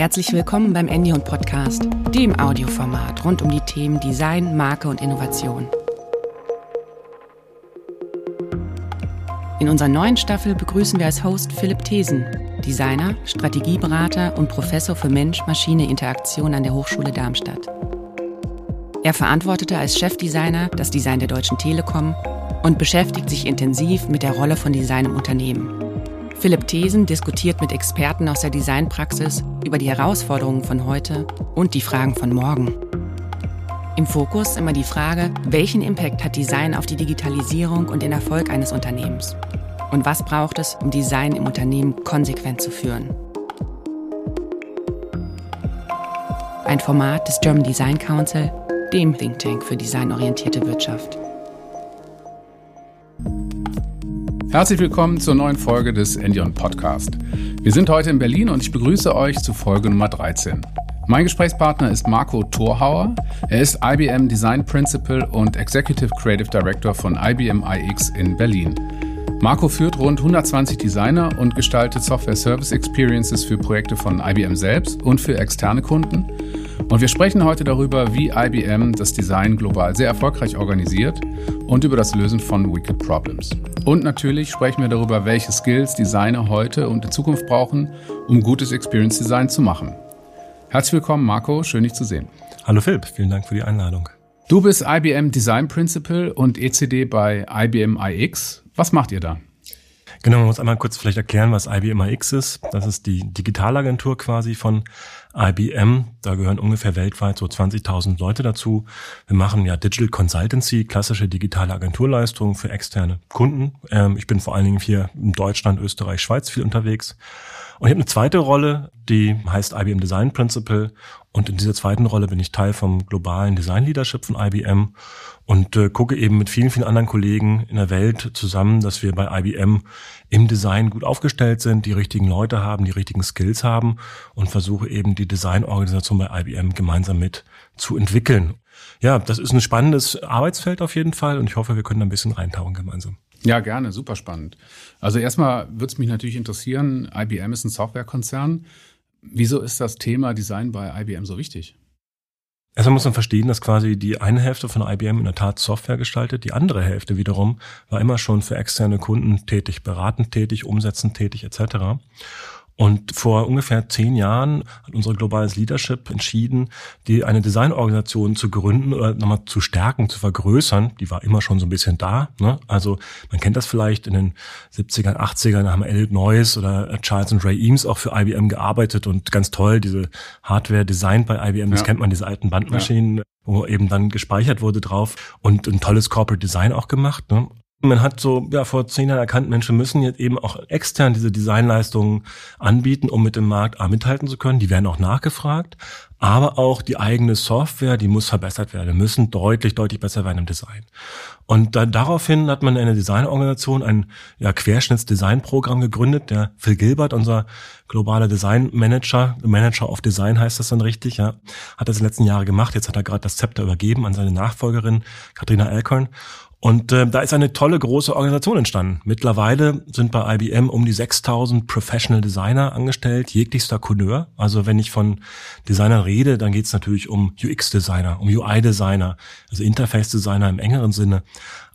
Herzlich willkommen beim Endion Podcast, dem Audioformat rund um die Themen Design, Marke und Innovation. In unserer neuen Staffel begrüßen wir als Host Philipp Thesen, Designer, Strategieberater und Professor für Mensch-Maschine-Interaktion an der Hochschule Darmstadt. Er verantwortete als Chefdesigner das Design der Deutschen Telekom und beschäftigt sich intensiv mit der Rolle von Design im Unternehmen. Philipp Thesen diskutiert mit Experten aus der Designpraxis über die Herausforderungen von heute und die Fragen von morgen. Im Fokus immer die Frage, welchen Impact hat Design auf die Digitalisierung und den Erfolg eines Unternehmens? Und was braucht es, um Design im Unternehmen konsequent zu führen? Ein Format des German Design Council, dem Think Tank für designorientierte Wirtschaft. Herzlich willkommen zur neuen Folge des Endion Podcast. Wir sind heute in Berlin und ich begrüße euch zu Folge Nummer 13. Mein Gesprächspartner ist Marco Thorhauer. Er ist IBM Design Principal und Executive Creative Director von IBM iX in Berlin. Marco führt rund 120 Designer und gestaltet Software Service Experiences für Projekte von IBM selbst und für externe Kunden. Und wir sprechen heute darüber, wie IBM das Design global sehr erfolgreich organisiert und über das Lösen von Wicked Problems. Und natürlich sprechen wir darüber, welche Skills Designer heute und in Zukunft brauchen, um gutes Experience Design zu machen. Herzlich willkommen, Marco. Schön, dich zu sehen. Hallo Philipp, vielen Dank für die Einladung. Du bist IBM Design Principal und ECD bei IBM iX. Was macht ihr da? Genau, man muss einmal kurz vielleicht erklären, was IBM iX ist. Das ist die Digitalagentur quasi von IBM. Da gehören ungefähr weltweit so 20.000 Leute dazu. Wir machen ja Digital Consultancy, klassische digitale Agenturleistungen für externe Kunden. Ähm, ich bin vor allen Dingen hier in Deutschland, Österreich, Schweiz viel unterwegs. Und ich habe eine zweite Rolle, die heißt IBM Design Principal. Und in dieser zweiten Rolle bin ich Teil vom globalen Design Leadership von IBM und äh, gucke eben mit vielen, vielen anderen Kollegen in der Welt zusammen, dass wir bei IBM im Design gut aufgestellt sind, die richtigen Leute haben, die richtigen Skills haben und versuche eben die Designorganisation bei IBM gemeinsam mit zu entwickeln. Ja, das ist ein spannendes Arbeitsfeld auf jeden Fall und ich hoffe, wir können da ein bisschen reintauchen gemeinsam. Ja, gerne, super spannend. Also erstmal würde es mich natürlich interessieren, IBM ist ein Softwarekonzern. Wieso ist das Thema Design bei IBM so wichtig? Erstmal muss man verstehen, dass quasi die eine Hälfte von IBM in der Tat Software gestaltet, die andere Hälfte wiederum war immer schon für externe Kunden tätig, beratend tätig, umsetzend tätig etc. Und vor ungefähr zehn Jahren hat unsere globales Leadership entschieden, die eine Designorganisation zu gründen oder nochmal zu stärken, zu vergrößern. Die war immer schon so ein bisschen da. Ne? Also man kennt das vielleicht in den 70ern, 80ern haben Elliot Noyce oder Charles und Ray Eames auch für IBM gearbeitet und ganz toll, diese Hardware designt bei IBM, das ja. kennt man, diese alten Bandmaschinen. Ja wo eben dann gespeichert wurde drauf und ein tolles Corporate Design auch gemacht. Ne? Man hat so ja vor zehn Jahren erkannt, Menschen müssen jetzt eben auch extern diese Designleistungen anbieten, um mit dem Markt A mithalten zu können. Die werden auch nachgefragt, aber auch die eigene Software, die muss verbessert werden, müssen deutlich, deutlich besser werden im Design. Und dann daraufhin hat man eine Designorganisation, ein ja, Querschnittsdesignprogramm gegründet. Der Phil Gilbert, unser globaler Designmanager, Manager of Design heißt das dann richtig, ja, hat das in den letzten Jahren gemacht. Jetzt hat er gerade das Zepter übergeben an seine Nachfolgerin Katrina Alcorn. Und äh, da ist eine tolle große Organisation entstanden. Mittlerweile sind bei IBM um die 6000 Professional Designer angestellt, jeglichster Couleur. Also wenn ich von Designer rede, dann geht es natürlich um UX-Designer, um UI-Designer, also Interface-Designer im engeren Sinne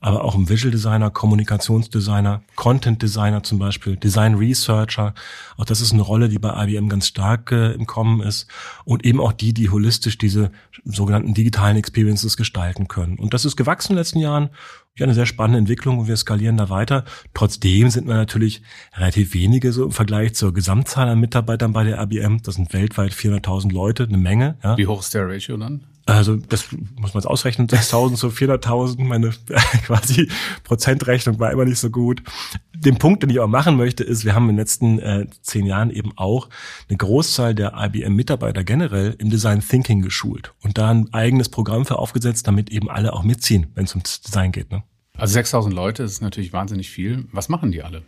aber auch im Visual Designer, Kommunikationsdesigner, Content Designer zum Beispiel, Design Researcher. Auch das ist eine Rolle, die bei IBM ganz stark äh, im Kommen ist. Und eben auch die, die holistisch diese sogenannten digitalen Experiences gestalten können. Und das ist gewachsen in den letzten Jahren. Ja, eine sehr spannende Entwicklung und wir skalieren da weiter. Trotzdem sind wir natürlich relativ wenige so im Vergleich zur Gesamtzahl an Mitarbeitern bei der IBM. Das sind weltweit 400.000 Leute, eine Menge. Ja. Wie hoch ist der Ratio dann? Also das muss man jetzt ausrechnen, 6.000 zu 400.000, meine quasi Prozentrechnung war immer nicht so gut. Den Punkt, den ich auch machen möchte, ist, wir haben in den letzten äh, zehn Jahren eben auch eine Großzahl der IBM-Mitarbeiter generell im Design Thinking geschult und da ein eigenes Programm für aufgesetzt, damit eben alle auch mitziehen, wenn es ums Design geht. Ne? Also 6.000 Leute ist natürlich wahnsinnig viel. Was machen die alle?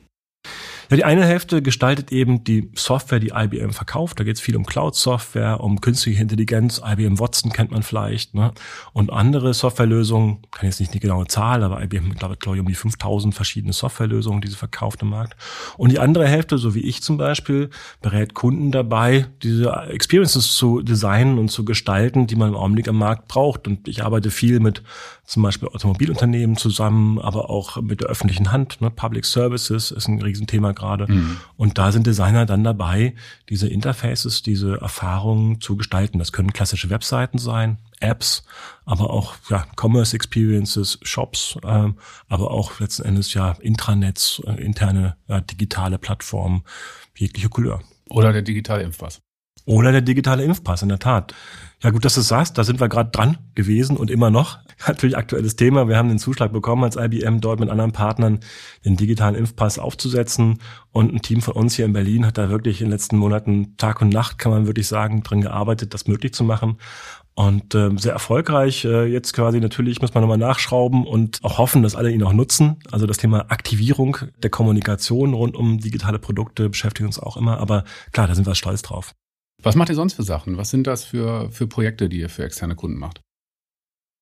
Ja, die eine Hälfte gestaltet eben die Software, die IBM verkauft. Da geht es viel um Cloud-Software, um künstliche Intelligenz. IBM Watson kennt man vielleicht. Ne? Und andere Softwarelösungen, kann jetzt nicht die genaue Zahl, aber IBM glaube ich um die 5000 verschiedene Softwarelösungen, die sie verkauft im Markt. Und die andere Hälfte, so wie ich zum Beispiel, berät Kunden dabei, diese Experiences zu designen und zu gestalten, die man im Augenblick am Markt braucht. Und ich arbeite viel mit zum Beispiel Automobilunternehmen zusammen, aber auch mit der öffentlichen Hand. Ne? Public Services ist ein Riesenthema gerade. Mhm. Und da sind Designer dann dabei, diese Interfaces, diese Erfahrungen zu gestalten. Das können klassische Webseiten sein, Apps, aber auch ja, Commerce Experiences, Shops, äh, aber auch letzten Endes ja Intranets, äh, interne äh, digitale Plattformen, jegliche Couleur. Oder der digitale Impfpass. Oder der digitale Impfpass, in der Tat. Ja, gut, dass du es sagst, da sind wir gerade dran gewesen und immer noch. Natürlich aktuelles Thema. Wir haben den Zuschlag bekommen als IBM dort mit anderen Partnern den digitalen Impfpass aufzusetzen. Und ein Team von uns hier in Berlin hat da wirklich in den letzten Monaten Tag und Nacht, kann man wirklich sagen, drin gearbeitet, das möglich zu machen. Und äh, sehr erfolgreich. Äh, jetzt quasi natürlich muss man nochmal nachschrauben und auch hoffen, dass alle ihn auch nutzen. Also das Thema Aktivierung der Kommunikation rund um digitale Produkte beschäftigt uns auch immer. Aber klar, da sind wir stolz drauf. Was macht ihr sonst für Sachen? Was sind das für, für Projekte, die ihr für externe Kunden macht?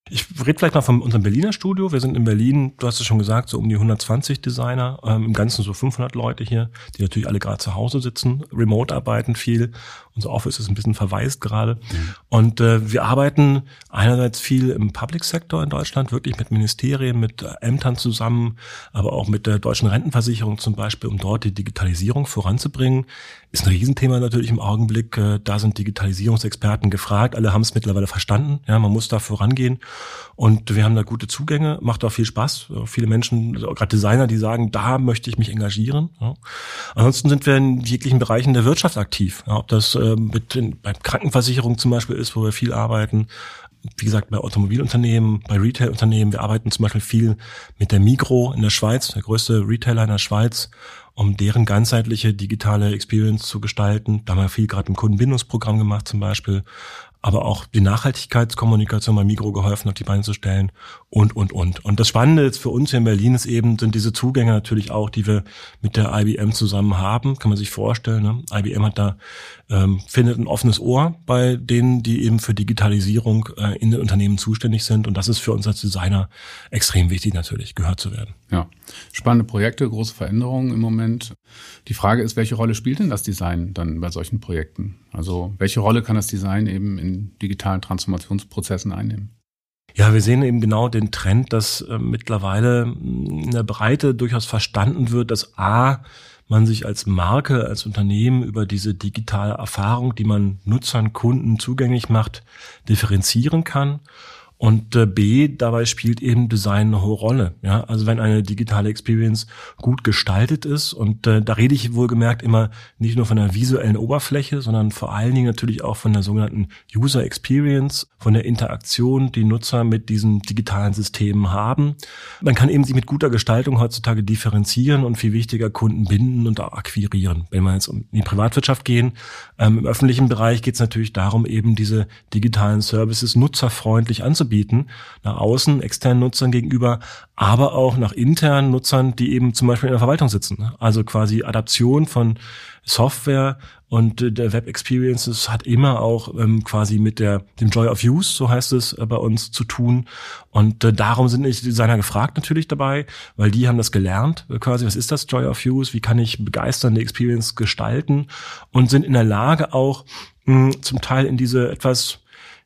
Ich rede vielleicht mal von unserem Berliner Studio. Wir sind in Berlin, du hast es schon gesagt, so um die 120 Designer, ähm, im Ganzen so 500 Leute hier, die natürlich alle gerade zu Hause sitzen, remote arbeiten viel. Unser Office ist ein bisschen verwaist gerade. Mhm. Und äh, wir arbeiten einerseits viel im Public Sector in Deutschland, wirklich mit Ministerien, mit Ämtern zusammen, aber auch mit der deutschen Rentenversicherung zum Beispiel, um dort die Digitalisierung voranzubringen. Ist ein Riesenthema natürlich im Augenblick. Äh, da sind Digitalisierungsexperten gefragt. Alle haben es mittlerweile verstanden. Ja, man muss da vorangehen. Und wir haben da gute Zugänge, macht auch viel Spaß. Viele Menschen, also gerade Designer, die sagen, da möchte ich mich engagieren. Ja. Ansonsten sind wir in jeglichen Bereichen der Wirtschaft aktiv. Ja, ob das äh, mit den, bei Krankenversicherung zum Beispiel ist, wo wir viel arbeiten, wie gesagt, bei Automobilunternehmen, bei Retailunternehmen. Wir arbeiten zum Beispiel viel mit der Migro in der Schweiz, der größte Retailer in der Schweiz, um deren ganzheitliche digitale Experience zu gestalten. Da haben wir viel gerade im Kundenbindungsprogramm gemacht zum Beispiel aber auch die Nachhaltigkeitskommunikation bei Migro geholfen, auf die Beine zu stellen und, und, und. Und das Spannende jetzt für uns hier in Berlin ist eben, sind diese Zugänge natürlich auch, die wir mit der IBM zusammen haben, kann man sich vorstellen. Ne? IBM hat da, ähm, findet ein offenes Ohr bei denen, die eben für Digitalisierung äh, in den Unternehmen zuständig sind. Und das ist für uns als Designer extrem wichtig natürlich, gehört zu werden. Ja, spannende Projekte, große Veränderungen im Moment. Die Frage ist, welche Rolle spielt denn das Design dann bei solchen Projekten? Also welche Rolle kann das Design eben in digitalen Transformationsprozessen einnehmen? Ja, wir sehen eben genau den Trend, dass äh, mittlerweile in der Breite durchaus verstanden wird, dass A, man sich als Marke, als Unternehmen über diese digitale Erfahrung, die man Nutzern, Kunden zugänglich macht, differenzieren kann und äh, B, dabei spielt eben Design eine hohe Rolle. Ja, also wenn eine digitale Experience gut gestaltet ist und äh, da rede ich wohlgemerkt immer nicht nur von der visuellen Oberfläche, sondern vor allen Dingen natürlich auch von der sogenannten User Experience, von der Interaktion, die Nutzer mit diesen digitalen Systemen haben. Man kann eben sich mit guter Gestaltung heutzutage differenzieren und viel wichtiger Kunden binden und auch akquirieren. Wenn wir jetzt um die Privatwirtschaft gehen, ähm, im öffentlichen Bereich geht es natürlich darum, eben diese digitalen Services nutzerfreundlich anzubieten anzubieten, nach außen, externen Nutzern gegenüber, aber auch nach internen Nutzern, die eben zum Beispiel in der Verwaltung sitzen. Ne? Also quasi Adaption von Software und äh, der Web Experiences hat immer auch ähm, quasi mit der dem Joy of Use, so heißt es äh, bei uns, zu tun. Und äh, darum sind die Designer gefragt natürlich dabei, weil die haben das gelernt, äh, quasi, was ist das Joy of Use, wie kann ich begeisternde Experience gestalten und sind in der Lage auch mh, zum Teil in diese etwas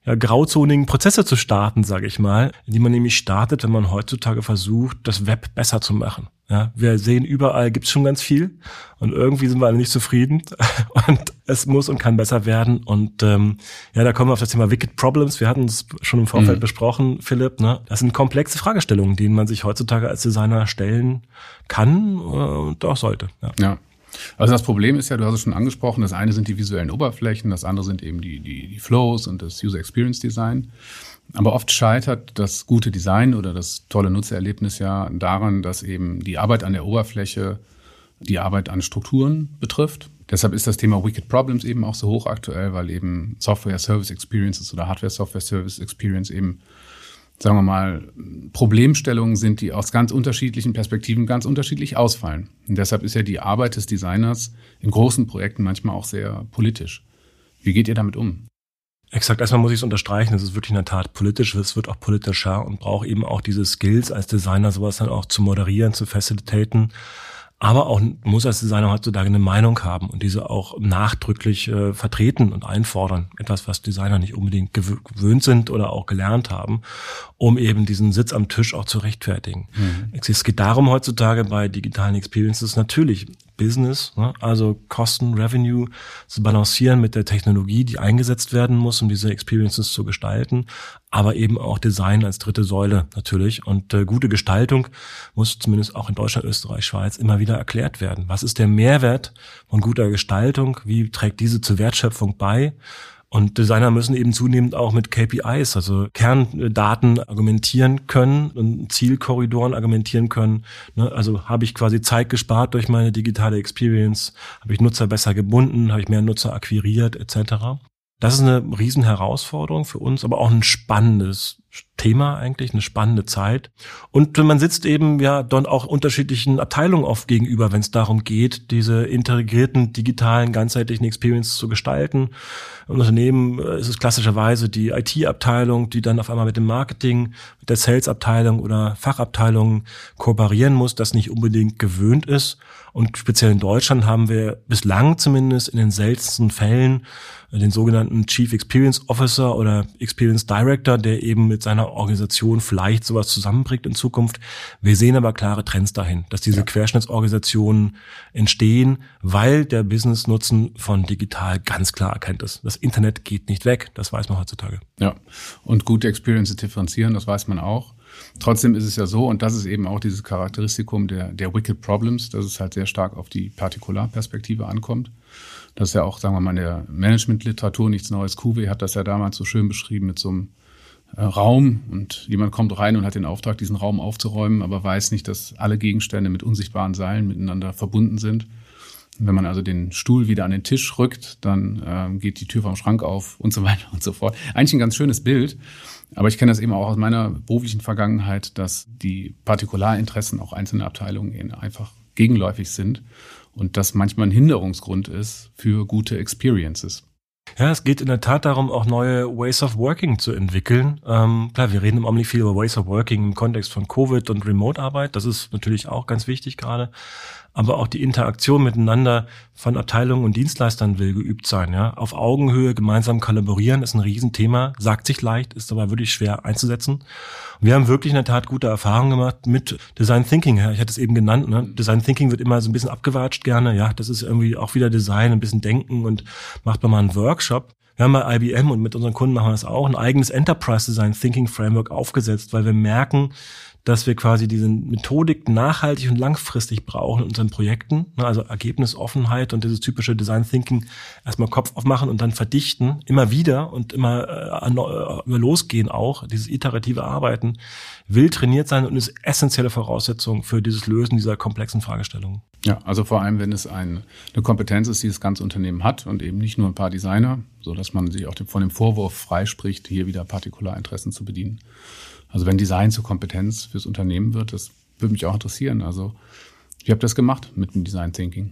ja, grauzonigen Prozesse zu starten, sage ich mal, die man nämlich startet, wenn man heutzutage versucht, das Web besser zu machen. Ja, wir sehen überall gibt's schon ganz viel und irgendwie sind wir alle nicht zufrieden und es muss und kann besser werden und ähm, ja, da kommen wir auf das Thema Wicked Problems. Wir hatten es schon im Vorfeld mhm. besprochen, Philipp. Ne? Das sind komplexe Fragestellungen, denen man sich heutzutage als Designer stellen kann äh, und auch sollte. Ja. ja. Also das Problem ist ja, du hast es schon angesprochen, das eine sind die visuellen Oberflächen, das andere sind eben die, die, die Flows und das User Experience Design. Aber oft scheitert das gute Design oder das tolle Nutzererlebnis ja daran, dass eben die Arbeit an der Oberfläche die Arbeit an Strukturen betrifft. Deshalb ist das Thema Wicked Problems eben auch so hochaktuell, weil eben Software Service Experiences oder Hardware Software Service Experience eben sagen wir mal, Problemstellungen sind, die aus ganz unterschiedlichen Perspektiven ganz unterschiedlich ausfallen. Und deshalb ist ja die Arbeit des Designers in großen Projekten manchmal auch sehr politisch. Wie geht ihr damit um? Exakt, erstmal muss ich es unterstreichen, es ist wirklich in der Tat politisch, es wird auch politischer und braucht eben auch diese Skills als Designer, sowas dann auch zu moderieren, zu facilitaten aber auch muss als Designer heutzutage eine Meinung haben und diese auch nachdrücklich äh, vertreten und einfordern. Etwas, was Designer nicht unbedingt gewöhnt sind oder auch gelernt haben, um eben diesen Sitz am Tisch auch zu rechtfertigen. Mhm. Es geht darum heutzutage bei digitalen Experiences natürlich Business, ne? also Kosten, Revenue zu balancieren mit der Technologie, die eingesetzt werden muss, um diese Experiences zu gestalten, aber eben auch Design als dritte Säule natürlich. Und äh, gute Gestaltung muss zumindest auch in Deutschland, Österreich, Schweiz immer wieder erklärt werden. Was ist der Mehrwert von guter Gestaltung? Wie trägt diese zur Wertschöpfung bei? Und Designer müssen eben zunehmend auch mit KPIs, also Kerndaten argumentieren können und Zielkorridoren argumentieren können. Ne, also habe ich quasi Zeit gespart durch meine digitale Experience, habe ich Nutzer besser gebunden, habe ich mehr Nutzer akquiriert etc. Das ist eine Riesenherausforderung für uns, aber auch ein spannendes Thema eigentlich, eine spannende Zeit. Und man sitzt eben ja dann auch unterschiedlichen Abteilungen oft gegenüber, wenn es darum geht, diese integrierten digitalen ganzheitlichen Experience zu gestalten. Im Unternehmen äh, ist es klassischerweise die IT-Abteilung, die dann auf einmal mit dem Marketing, mit der Sales-Abteilung oder Fachabteilung kooperieren muss, das nicht unbedingt gewöhnt ist. Und speziell in Deutschland haben wir bislang zumindest in den seltensten Fällen den sogenannten Chief Experience Officer oder Experience Director, der eben mit seiner Organisation vielleicht sowas zusammenbringt in Zukunft. Wir sehen aber klare Trends dahin, dass diese ja. Querschnittsorganisationen entstehen, weil der Business-Nutzen von digital ganz klar erkennt ist. Das Internet geht nicht weg, das weiß man heutzutage. Ja, und gute Experiences differenzieren, das weiß man auch. Trotzdem ist es ja so, und das ist eben auch dieses Charakteristikum der, der Wicked Problems, dass es halt sehr stark auf die Partikularperspektive ankommt. Das ist ja auch, sagen wir mal, in der Managementliteratur nichts Neues. Kuwe hat das ja damals so schön beschrieben mit so einem äh, Raum und jemand kommt rein und hat den Auftrag, diesen Raum aufzuräumen, aber weiß nicht, dass alle Gegenstände mit unsichtbaren Seilen miteinander verbunden sind. Wenn man also den Stuhl wieder an den Tisch rückt, dann äh, geht die Tür vom Schrank auf und so weiter und so fort. Eigentlich ein ganz schönes Bild. Aber ich kenne das eben auch aus meiner beruflichen Vergangenheit, dass die Partikularinteressen auch einzelner Abteilungen einfach gegenläufig sind und das manchmal ein Hinderungsgrund ist für gute Experiences. Ja, es geht in der Tat darum, auch neue Ways of Working zu entwickeln. Ähm, klar, wir reden im Omni viel über Ways of Working im Kontext von Covid und Remote-Arbeit. Das ist natürlich auch ganz wichtig gerade aber auch die Interaktion miteinander von Abteilungen und Dienstleistern will geübt sein. Ja? Auf Augenhöhe gemeinsam kollaborieren ist ein Riesenthema, sagt sich leicht, ist aber wirklich schwer einzusetzen. Und wir haben wirklich in der Tat gute Erfahrungen gemacht mit Design Thinking. Ja? Ich hatte es eben genannt. Ne? Design Thinking wird immer so ein bisschen abgewatscht gerne. Ja, das ist irgendwie auch wieder Design, ein bisschen Denken und macht man mal einen Workshop. Wir haben bei IBM und mit unseren Kunden machen wir das auch, ein eigenes Enterprise Design Thinking Framework aufgesetzt, weil wir merken, dass wir quasi diese Methodik nachhaltig und langfristig brauchen in unseren Projekten. Ne, also Ergebnisoffenheit und dieses typische Design Thinking erstmal Kopf aufmachen und dann verdichten, immer wieder und immer äh, äh, losgehen auch, dieses iterative Arbeiten will trainiert sein und ist essentielle Voraussetzung für dieses Lösen dieser komplexen Fragestellungen. Ja, also vor allem, wenn es ein, eine Kompetenz ist, die das ganze Unternehmen hat und eben nicht nur ein paar Designer, so dass man sich auch von dem Vorwurf freispricht, hier wieder Partikularinteressen zu bedienen. Also wenn Design zur Kompetenz fürs Unternehmen wird, das würde mich auch interessieren. Also wie habt ihr das gemacht mit dem Design Thinking?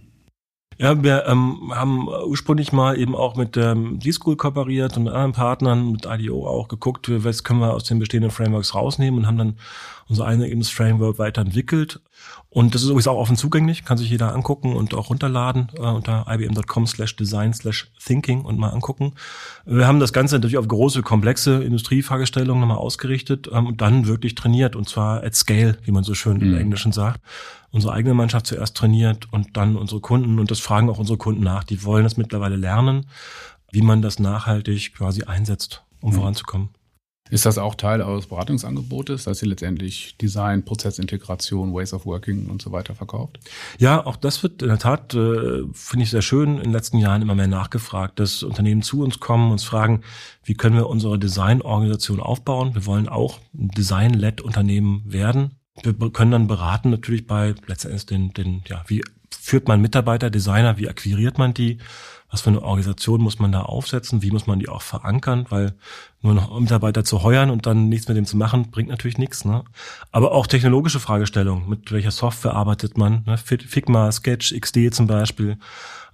Ja, wir ähm, haben ursprünglich mal eben auch mit ähm, D-School kooperiert und mit anderen Partnern, mit IDO auch geguckt, was können wir aus den bestehenden Frameworks rausnehmen und haben dann unser eigenes Framework weiterentwickelt. Und das ist übrigens auch offen zugänglich, kann sich jeder angucken und auch runterladen äh, unter ibm.com slash design slash thinking und mal angucken. Wir haben das Ganze natürlich auf große, komplexe Industriefragestellungen nochmal ausgerichtet ähm, und dann wirklich trainiert und zwar at scale, wie man so schön mhm. im Englischen sagt. Unsere eigene Mannschaft zuerst trainiert und dann unsere Kunden und das fragen auch unsere Kunden nach. Die wollen das mittlerweile lernen, wie man das nachhaltig quasi einsetzt, um mhm. voranzukommen. Ist das auch Teil eures Beratungsangebotes, dass ihr letztendlich Design, Prozessintegration, Ways of Working und so weiter verkauft? Ja, auch das wird in der Tat, äh, finde ich sehr schön, in den letzten Jahren immer mehr nachgefragt, dass Unternehmen zu uns kommen, uns fragen, wie können wir unsere Designorganisation aufbauen? Wir wollen auch ein Design-led Unternehmen werden. Wir können dann beraten natürlich bei letztendlich den, den ja, wie führt man Mitarbeiter, Designer, wie akquiriert man die? Was für eine Organisation muss man da aufsetzen? Wie muss man die auch verankern? Weil nur noch Mitarbeiter zu heuern und dann nichts mit dem zu machen, bringt natürlich nichts. Ne? Aber auch technologische Fragestellungen. Mit welcher Software arbeitet man? Ne? Figma, Sketch, XD zum Beispiel.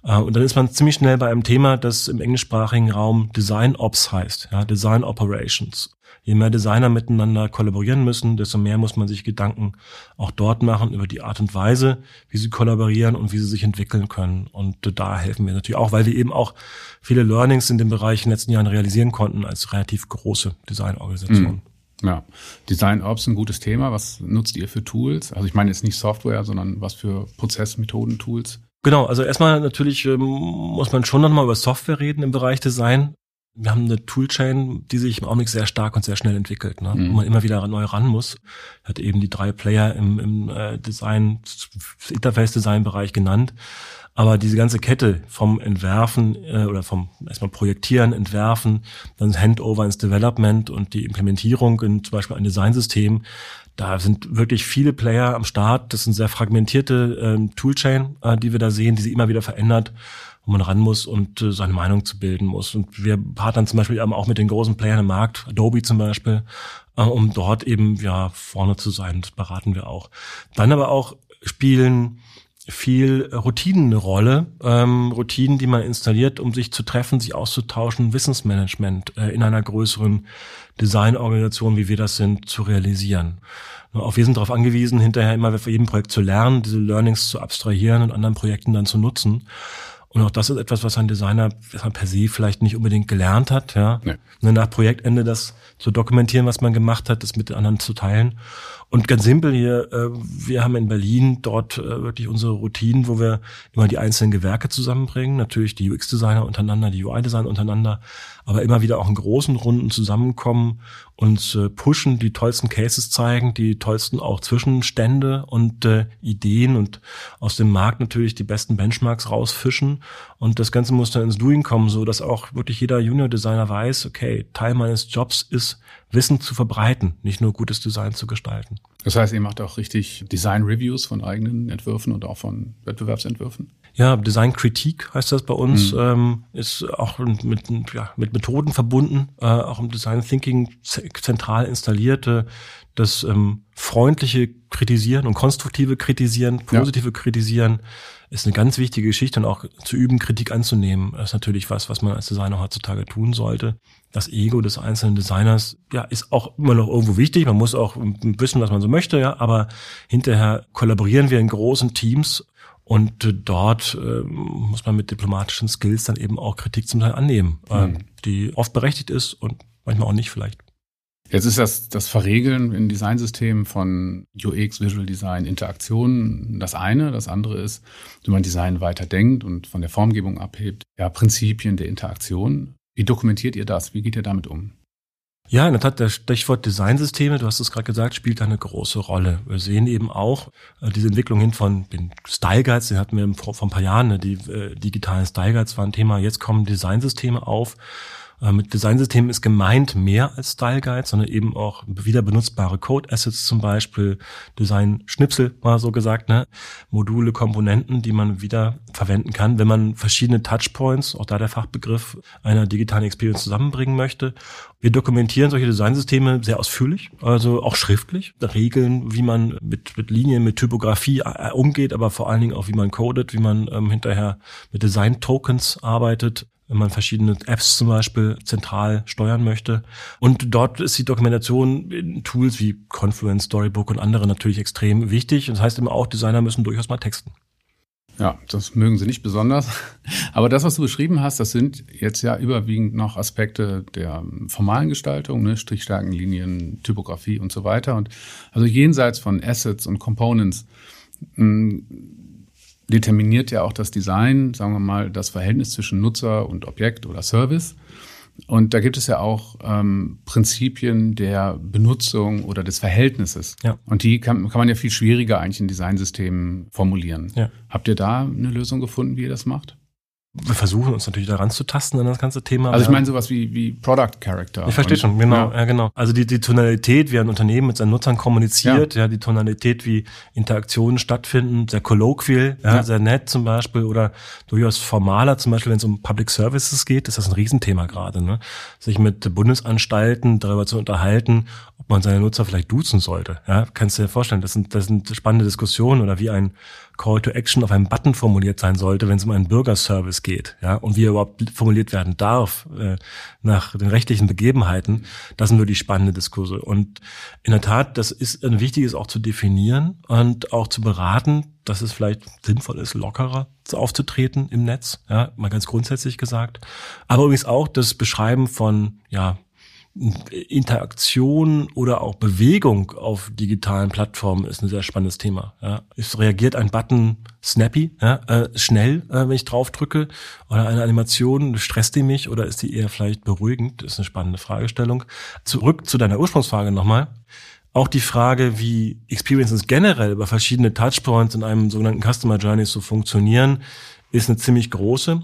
Äh, und dann ist man ziemlich schnell bei einem Thema, das im englischsprachigen Raum Design Ops heißt, ja, Design Operations. Je mehr Designer miteinander kollaborieren müssen, desto mehr muss man sich Gedanken auch dort machen über die Art und Weise, wie sie kollaborieren und wie sie sich entwickeln können. Und da helfen wir natürlich auch, weil wir eben auch viele Learnings in dem Bereich in den letzten Jahren realisieren konnten als relativ große Designorganisation. Mhm. Ja, Design Ops ein gutes Thema. Was nutzt ihr für Tools? Also ich meine jetzt nicht Software, sondern was für Prozessmethoden, Tools? Genau, also erstmal natürlich ähm, muss man schon nochmal über Software reden im Bereich Design. Wir haben eine Toolchain, die sich im Augenblick sehr stark und sehr schnell entwickelt, ne? Mhm. wo man immer wieder neu ran muss. Hat eben die drei Player im, im äh, Design, Interface-Design-Bereich genannt. Aber diese ganze Kette vom Entwerfen äh, oder vom erstmal Projektieren, Entwerfen, dann Handover ins Development und die Implementierung in zum Beispiel ein Designsystem, da sind wirklich viele Player am Start. Das sind sehr fragmentierte ähm, Toolchain, äh, die wir da sehen, die sich immer wieder verändert, wo man ran muss und äh, seine Meinung zu bilden muss. Und wir partnern zum Beispiel auch mit den großen Playern im Markt, Adobe zum Beispiel, äh, um dort eben ja vorne zu sein. Das beraten wir auch. Dann aber auch spielen viel Routinen eine Rolle. Ähm, Routinen, die man installiert, um sich zu treffen, sich auszutauschen, Wissensmanagement äh, in einer größeren Designorganisation, wie wir das sind, zu realisieren. Auch wir sind darauf angewiesen, hinterher immer für jedem Projekt zu lernen, diese Learnings zu abstrahieren und anderen Projekten dann zu nutzen. Und auch das ist etwas, was ein Designer per se vielleicht nicht unbedingt gelernt hat, ja. Nee. Ne, nach Projektende das zu dokumentieren, was man gemacht hat, das mit anderen zu teilen. Und ganz simpel hier, äh, wir haben in Berlin dort äh, wirklich unsere Routinen, wo wir immer die einzelnen Gewerke zusammenbringen, natürlich die UX-Designer untereinander, die UI-Designer untereinander, aber immer wieder auch in großen Runden zusammenkommen, uns äh, pushen, die tollsten Cases zeigen, die tollsten auch Zwischenstände und Ideen und aus dem Markt natürlich die besten Benchmarks rausfischen. Und das Ganze muss dann ins Doing kommen, so dass auch wirklich jeder Junior-Designer weiß, okay, Teil meines Jobs ist, Wissen zu verbreiten, nicht nur gutes Design zu gestalten. Das heißt, ihr macht auch richtig Design-Reviews von eigenen Entwürfen und auch von Wettbewerbsentwürfen? Ja, Designkritik heißt das bei uns, mhm. ähm, ist auch mit, ja, mit Methoden verbunden, äh, auch im Design Thinking zentral installierte, das ähm, freundliche Kritisieren und konstruktive Kritisieren, positive ja. Kritisieren ist eine ganz wichtige Geschichte und auch zu üben, Kritik anzunehmen, ist natürlich was, was man als Designer heutzutage tun sollte. Das Ego des einzelnen Designers, ja, ist auch immer noch irgendwo wichtig. Man muss auch wissen, was man so möchte, ja, aber hinterher kollaborieren wir in großen Teams und dort äh, muss man mit diplomatischen Skills dann eben auch Kritik zum Teil annehmen, äh, mhm. die oft berechtigt ist und manchmal auch nicht vielleicht. Jetzt ist das, das Verregeln in Designsystemen von UX, Visual Design, Interaktion das eine. Das andere ist, wie man Design weiter denkt und von der Formgebung abhebt. Ja, Prinzipien der Interaktion. Wie dokumentiert ihr das? Wie geht ihr damit um? Ja, in der Tat, das Stichwort Designsysteme, du hast es gerade gesagt, spielt eine große Rolle. Wir sehen eben auch äh, diese Entwicklung hin von den Style Guides, den hatten wir vor, vor ein paar Jahren, ne, die äh, digitalen Style Guides waren Thema. Jetzt kommen Designsysteme auf mit Designsystemen ist gemeint mehr als Style Guide, sondern eben auch wieder benutzbare Code Assets zum Beispiel, Design Schnipsel mal so gesagt, ne? Module, Komponenten, die man wieder verwenden kann, wenn man verschiedene Touchpoints, auch da der Fachbegriff einer digitalen Experience zusammenbringen möchte. Wir dokumentieren solche Designsysteme sehr ausführlich, also auch schriftlich, Regeln, wie man mit, mit Linien, mit Typografie äh, umgeht, aber vor allen Dingen auch, wie man codet, wie man ähm, hinterher mit Design Tokens arbeitet wenn man verschiedene Apps zum Beispiel zentral steuern möchte. Und dort ist die Dokumentation in Tools wie Confluence, Storybook und andere natürlich extrem wichtig. das heißt immer auch, Designer müssen durchaus mal texten. Ja, das mögen sie nicht besonders. Aber das, was du beschrieben hast, das sind jetzt ja überwiegend noch Aspekte der formalen Gestaltung, ne? Strichstärken, Linien, Typografie und so weiter. Und also jenseits von Assets und Components hm, determiniert ja auch das Design, sagen wir mal, das Verhältnis zwischen Nutzer und Objekt oder Service. Und da gibt es ja auch ähm, Prinzipien der Benutzung oder des Verhältnisses. Ja. Und die kann, kann man ja viel schwieriger eigentlich in Designsystemen formulieren. Ja. Habt ihr da eine Lösung gefunden, wie ihr das macht? Wir versuchen uns natürlich daran zu tasten an das ganze Thema. Also ich meine sowas wie, wie Product Character. Ich verstehe schon, genau, ja. ja. genau. Also die, die Tonalität, wie ein Unternehmen mit seinen Nutzern kommuniziert, ja, ja die Tonalität, wie Interaktionen stattfinden, sehr colloquial, ja, ja. sehr nett zum Beispiel oder durchaus formaler, zum Beispiel wenn es um Public Services geht, ist das ein Riesenthema gerade, ne? Sich mit Bundesanstalten darüber zu unterhalten, ob man seine Nutzer vielleicht duzen sollte. Ja, kannst du dir vorstellen, das sind, das sind spannende Diskussionen oder wie ein Call to Action auf einem Button formuliert sein sollte, wenn es um einen Bürgerservice geht, ja, und wie er überhaupt formuliert werden darf äh, nach den rechtlichen Begebenheiten, das sind die spannende Diskurse. Und in der Tat, das ist ein wichtiges auch zu definieren und auch zu beraten, dass es vielleicht sinnvoll ist, lockerer aufzutreten im Netz, ja, mal ganz grundsätzlich gesagt. Aber übrigens auch das Beschreiben von ja Interaktion oder auch Bewegung auf digitalen Plattformen ist ein sehr spannendes Thema. Ja. Es reagiert ein Button snappy, ja, äh, schnell, äh, wenn ich drauf drücke, oder eine Animation, stresst die mich oder ist die eher vielleicht beruhigend? Das ist eine spannende Fragestellung. Zurück zu deiner Ursprungsfrage nochmal. Auch die Frage, wie Experiences generell über verschiedene Touchpoints in einem sogenannten Customer Journey so funktionieren, ist eine ziemlich große.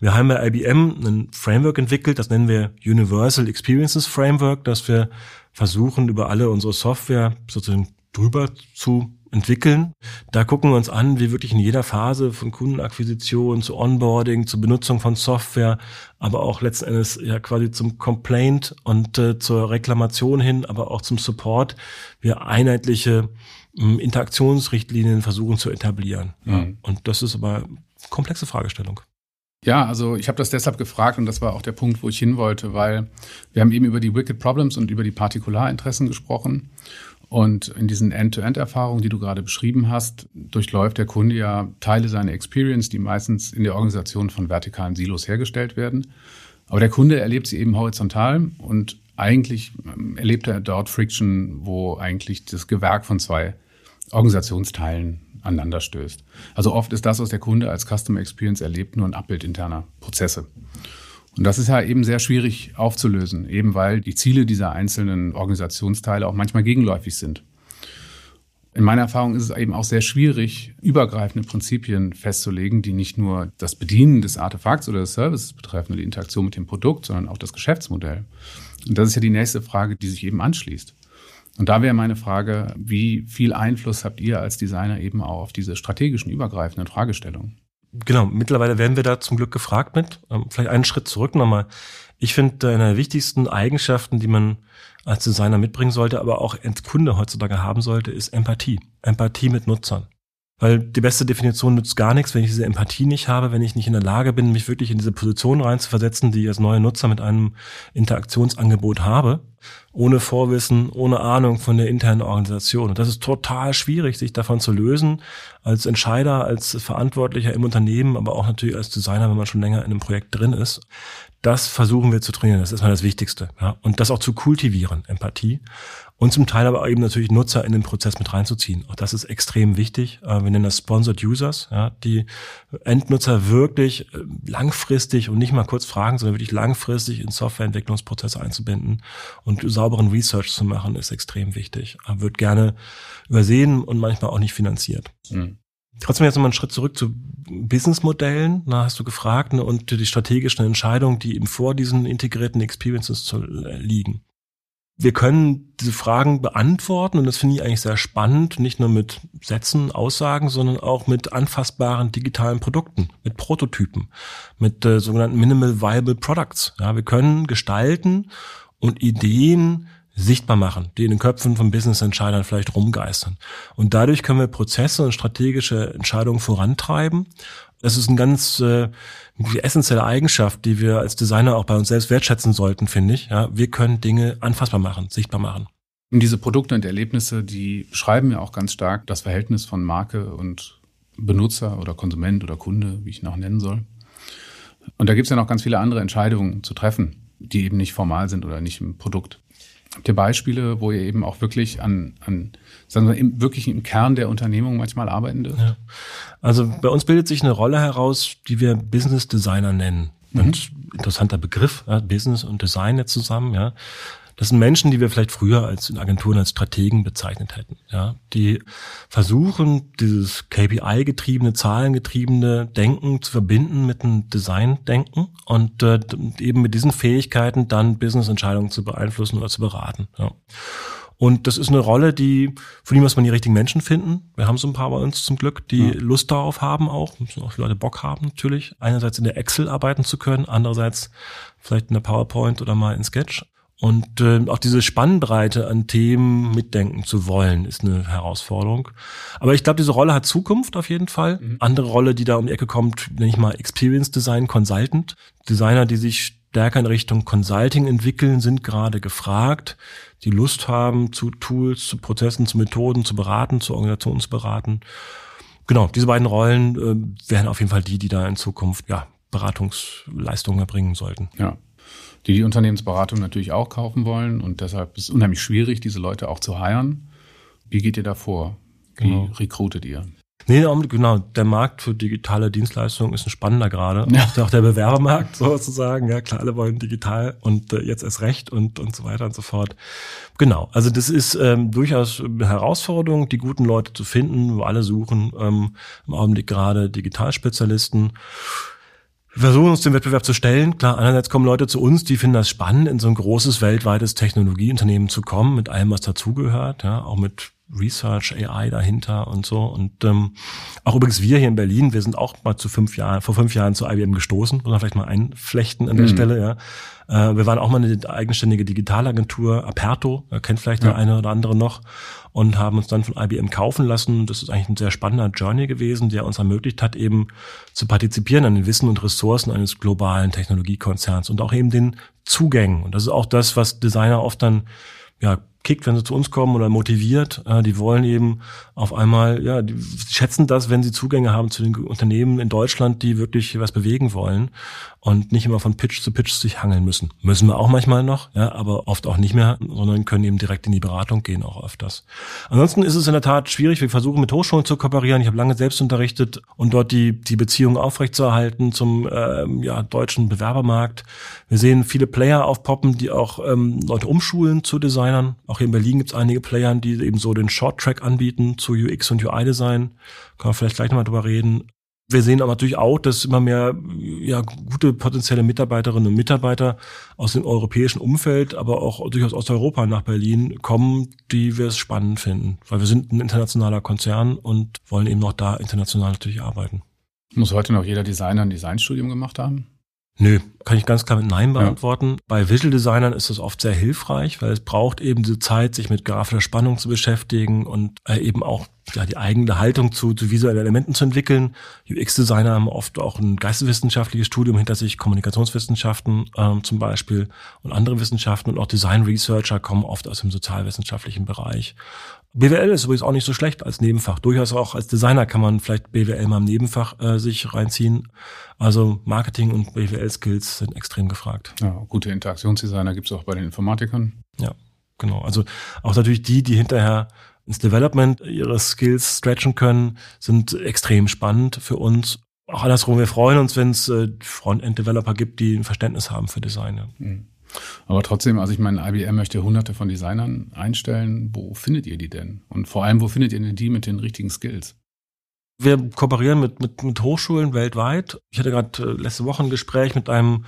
Wir haben bei IBM ein Framework entwickelt, das nennen wir Universal Experiences Framework, das wir versuchen, über alle unsere Software sozusagen drüber zu entwickeln. Da gucken wir uns an, wie wirklich in jeder Phase von Kundenakquisition zu Onboarding, zur Benutzung von Software, aber auch letzten Endes ja quasi zum Complaint und äh, zur Reklamation hin, aber auch zum Support, wir einheitliche äh, Interaktionsrichtlinien versuchen zu etablieren. Mhm. Und das ist aber komplexe Fragestellung. Ja, also ich habe das deshalb gefragt und das war auch der Punkt, wo ich hin wollte, weil wir haben eben über die Wicked Problems und über die Partikularinteressen gesprochen. Und in diesen End-to-End-Erfahrungen, die du gerade beschrieben hast, durchläuft der Kunde ja Teile seiner Experience, die meistens in der Organisation von vertikalen Silos hergestellt werden. Aber der Kunde erlebt sie eben horizontal und eigentlich ähm, erlebt er dort Friction, wo eigentlich das Gewerk von zwei Organisationsteilen aneinander stößt. Also oft ist das, was der Kunde als Customer Experience erlebt, nur ein Abbild interner Prozesse. Und das ist ja eben sehr schwierig aufzulösen, eben weil die Ziele dieser einzelnen Organisationsteile auch manchmal gegenläufig sind. In meiner Erfahrung ist es eben auch sehr schwierig, übergreifende Prinzipien festzulegen, die nicht nur das Bedienen des Artefakts oder des Services betreffen, die Interaktion mit dem Produkt, sondern auch das Geschäftsmodell. Und das ist ja die nächste Frage, die sich eben anschließt. Und da wäre meine Frage, wie viel Einfluss habt ihr als Designer eben auch auf diese strategischen, übergreifenden Fragestellungen? Genau, mittlerweile werden wir da zum Glück gefragt mit. Ähm, vielleicht einen Schritt zurück nochmal. Ich finde, eine der wichtigsten Eigenschaften, die man als Designer mitbringen sollte, aber auch als Kunde heutzutage haben sollte, ist Empathie. Empathie mit Nutzern. Weil die beste Definition nützt gar nichts, wenn ich diese Empathie nicht habe, wenn ich nicht in der Lage bin, mich wirklich in diese Position reinzuversetzen, die ich als neuer Nutzer mit einem Interaktionsangebot habe ohne Vorwissen, ohne Ahnung von der internen Organisation. Und das ist total schwierig, sich davon zu lösen, als Entscheider, als Verantwortlicher im Unternehmen, aber auch natürlich als Designer, wenn man schon länger in einem Projekt drin ist. Das versuchen wir zu trainieren. Das ist mal das Wichtigste. Ja. Und das auch zu kultivieren, Empathie und zum Teil aber eben natürlich Nutzer in den Prozess mit reinzuziehen. Auch das ist extrem wichtig. Äh, wir nennen das Sponsored Users, ja, die Endnutzer wirklich äh, langfristig und nicht mal kurz fragen, sondern wirklich langfristig in Softwareentwicklungsprozesse einzubinden und sauberen Research zu machen, ist extrem wichtig. Wird gerne übersehen und manchmal auch nicht finanziert. Mhm. Trotzdem jetzt nochmal einen Schritt zurück zu Businessmodellen. Da hast du gefragt ne, und die strategischen Entscheidungen, die eben vor diesen integrierten Experiences zu, äh, liegen wir können diese Fragen beantworten und das finde ich eigentlich sehr spannend, nicht nur mit Sätzen, Aussagen, sondern auch mit anfassbaren digitalen Produkten, mit Prototypen, mit äh, sogenannten Minimal Viable Products. Ja, wir können gestalten und Ideen sichtbar machen, die in den Köpfen von Business-Entscheidern vielleicht rumgeistern. Und dadurch können wir Prozesse und strategische Entscheidungen vorantreiben. Das ist ein ganz äh, essentielle Eigenschaft, die wir als Designer auch bei uns selbst wertschätzen sollten, finde ich. Ja, wir können Dinge anfassbar machen, sichtbar machen. Und diese Produkte und Erlebnisse, die beschreiben ja auch ganz stark das Verhältnis von Marke und Benutzer oder Konsument oder Kunde, wie ich ihn auch nennen soll. Und da gibt es ja noch ganz viele andere Entscheidungen zu treffen, die eben nicht formal sind oder nicht im Produkt. Habt ihr Beispiele, wo ihr eben auch wirklich an, an sagen wir, im, wirklich im Kern der Unternehmung manchmal arbeiten dürft? Ja. Also bei uns bildet sich eine Rolle heraus, die wir Business Designer nennen. Mhm. Und interessanter Begriff, ja, Business und Design jetzt zusammen, ja. Das sind Menschen, die wir vielleicht früher als in Agenturen als Strategen bezeichnet hätten, ja, die versuchen, dieses KPI-getriebene, zahlengetriebene Denken zu verbinden mit einem Design-Denken und äh, eben mit diesen Fähigkeiten dann Business-Entscheidungen zu beeinflussen oder zu beraten. Ja. Und das ist eine Rolle, die, für die muss man die richtigen Menschen finden. Wir haben so ein paar bei uns zum Glück, die ja. Lust darauf haben auch, müssen auch die Leute Bock haben natürlich. Einerseits in der Excel arbeiten zu können, andererseits vielleicht in der PowerPoint oder mal in Sketch. Und äh, auch diese Spannbreite an Themen mitdenken zu wollen, ist eine Herausforderung. Aber ich glaube, diese Rolle hat Zukunft auf jeden Fall. Mhm. Andere Rolle, die da um die Ecke kommt, nenne ich mal Experience Design Consultant. Designer, die sich stärker in Richtung Consulting entwickeln, sind gerade gefragt, die Lust haben, zu Tools, zu Prozessen, zu Methoden zu beraten, zu Organisationen zu beraten. Genau, diese beiden Rollen äh, wären auf jeden Fall die, die da in Zukunft ja, Beratungsleistungen erbringen sollten. Ja die die Unternehmensberatung natürlich auch kaufen wollen. Und deshalb ist es unheimlich schwierig, diese Leute auch zu heiren. Wie geht ihr da vor? Wie genau. rekrutet ihr? Nee, genau. Der Markt für digitale Dienstleistungen ist ein spannender gerade. Ja. Auch der Bewerbermarkt sozusagen. Ja, klar, alle wollen digital und äh, jetzt erst recht und, und so weiter und so fort. Genau. Also das ist ähm, durchaus eine Herausforderung, die guten Leute zu finden, wo alle suchen. Ähm, Im Augenblick gerade Digitalspezialisten. Wir versuchen uns dem Wettbewerb zu stellen. Klar, einerseits kommen Leute zu uns, die finden das spannend, in so ein großes weltweites Technologieunternehmen zu kommen, mit allem, was dazugehört, ja, auch mit Research, AI dahinter und so. Und ähm, auch übrigens wir hier in Berlin, wir sind auch mal zu fünf Jahren, vor fünf Jahren zu IBM gestoßen, muss man vielleicht mal einflechten an der mhm. Stelle, ja. Äh, wir waren auch mal eine eigenständige Digitalagentur, Aperto, kennt vielleicht ja. der eine oder andere noch, und haben uns dann von IBM kaufen lassen. Das ist eigentlich ein sehr spannender Journey gewesen, der uns ermöglicht hat, eben zu partizipieren an den Wissen und Ressourcen eines globalen Technologiekonzerns und auch eben den Zugängen. Und das ist auch das, was Designer oft dann ja, kickt, wenn sie zu uns kommen oder motiviert. Äh, die wollen eben auf einmal, ja, die schätzen das, wenn sie Zugänge haben zu den Unternehmen in Deutschland, die wirklich was bewegen wollen und nicht immer von Pitch zu Pitch sich hangeln müssen. Müssen wir auch manchmal noch, ja, aber oft auch nicht mehr, sondern können eben direkt in die Beratung gehen, auch öfters. Ansonsten ist es in der Tat schwierig. Wir versuchen mit Hochschulen zu kooperieren. Ich habe lange selbst unterrichtet und dort die, die Beziehung aufrechtzuerhalten zum ähm, ja, deutschen Bewerbermarkt. Wir sehen viele Player aufpoppen, die auch ähm, Leute umschulen zu Designern. Auch hier in Berlin gibt es einige Player, die eben so den Short Track anbieten zu UX und UI-Design. Kann man vielleicht gleich nochmal drüber reden. Wir sehen aber natürlich auch, dass immer mehr ja, gute potenzielle Mitarbeiterinnen und Mitarbeiter aus dem europäischen Umfeld, aber auch durchaus aus Europa nach Berlin kommen, die wir es spannend finden. Weil wir sind ein internationaler Konzern und wollen eben noch da international natürlich arbeiten. Muss heute noch jeder Designer ein Designstudium gemacht haben? Nö, kann ich ganz klar mit Nein beantworten. Ja. Bei Visual Designern ist es oft sehr hilfreich, weil es braucht eben diese Zeit, sich mit grafischer Spannung zu beschäftigen und äh, eben auch ja, die eigene Haltung zu, zu visuellen Elementen zu entwickeln. UX-Designer haben oft auch ein geisteswissenschaftliches Studium hinter sich, Kommunikationswissenschaften ähm, zum Beispiel und andere Wissenschaften und auch Design-Researcher kommen oft aus dem sozialwissenschaftlichen Bereich. BWL ist übrigens auch nicht so schlecht als Nebenfach. Durchaus auch als Designer kann man vielleicht BWL mal im Nebenfach äh, sich reinziehen. Also Marketing und BWL-Skills sind extrem gefragt. Ja, gute Interaktionsdesigner gibt es auch bei den Informatikern. Ja, genau. Also auch natürlich die, die hinterher ins Development ihre Skills stretchen können, sind extrem spannend für uns. Auch andersrum, wir freuen uns, wenn es äh, Frontend-Developer gibt, die ein Verständnis haben für Design. Ja. Mhm. Aber trotzdem, also ich meine, IBM möchte hunderte von Designern einstellen. Wo findet ihr die denn? Und vor allem, wo findet ihr denn die mit den richtigen Skills? Wir kooperieren mit, mit, mit Hochschulen weltweit. Ich hatte gerade äh, letzte Woche ein Gespräch mit einem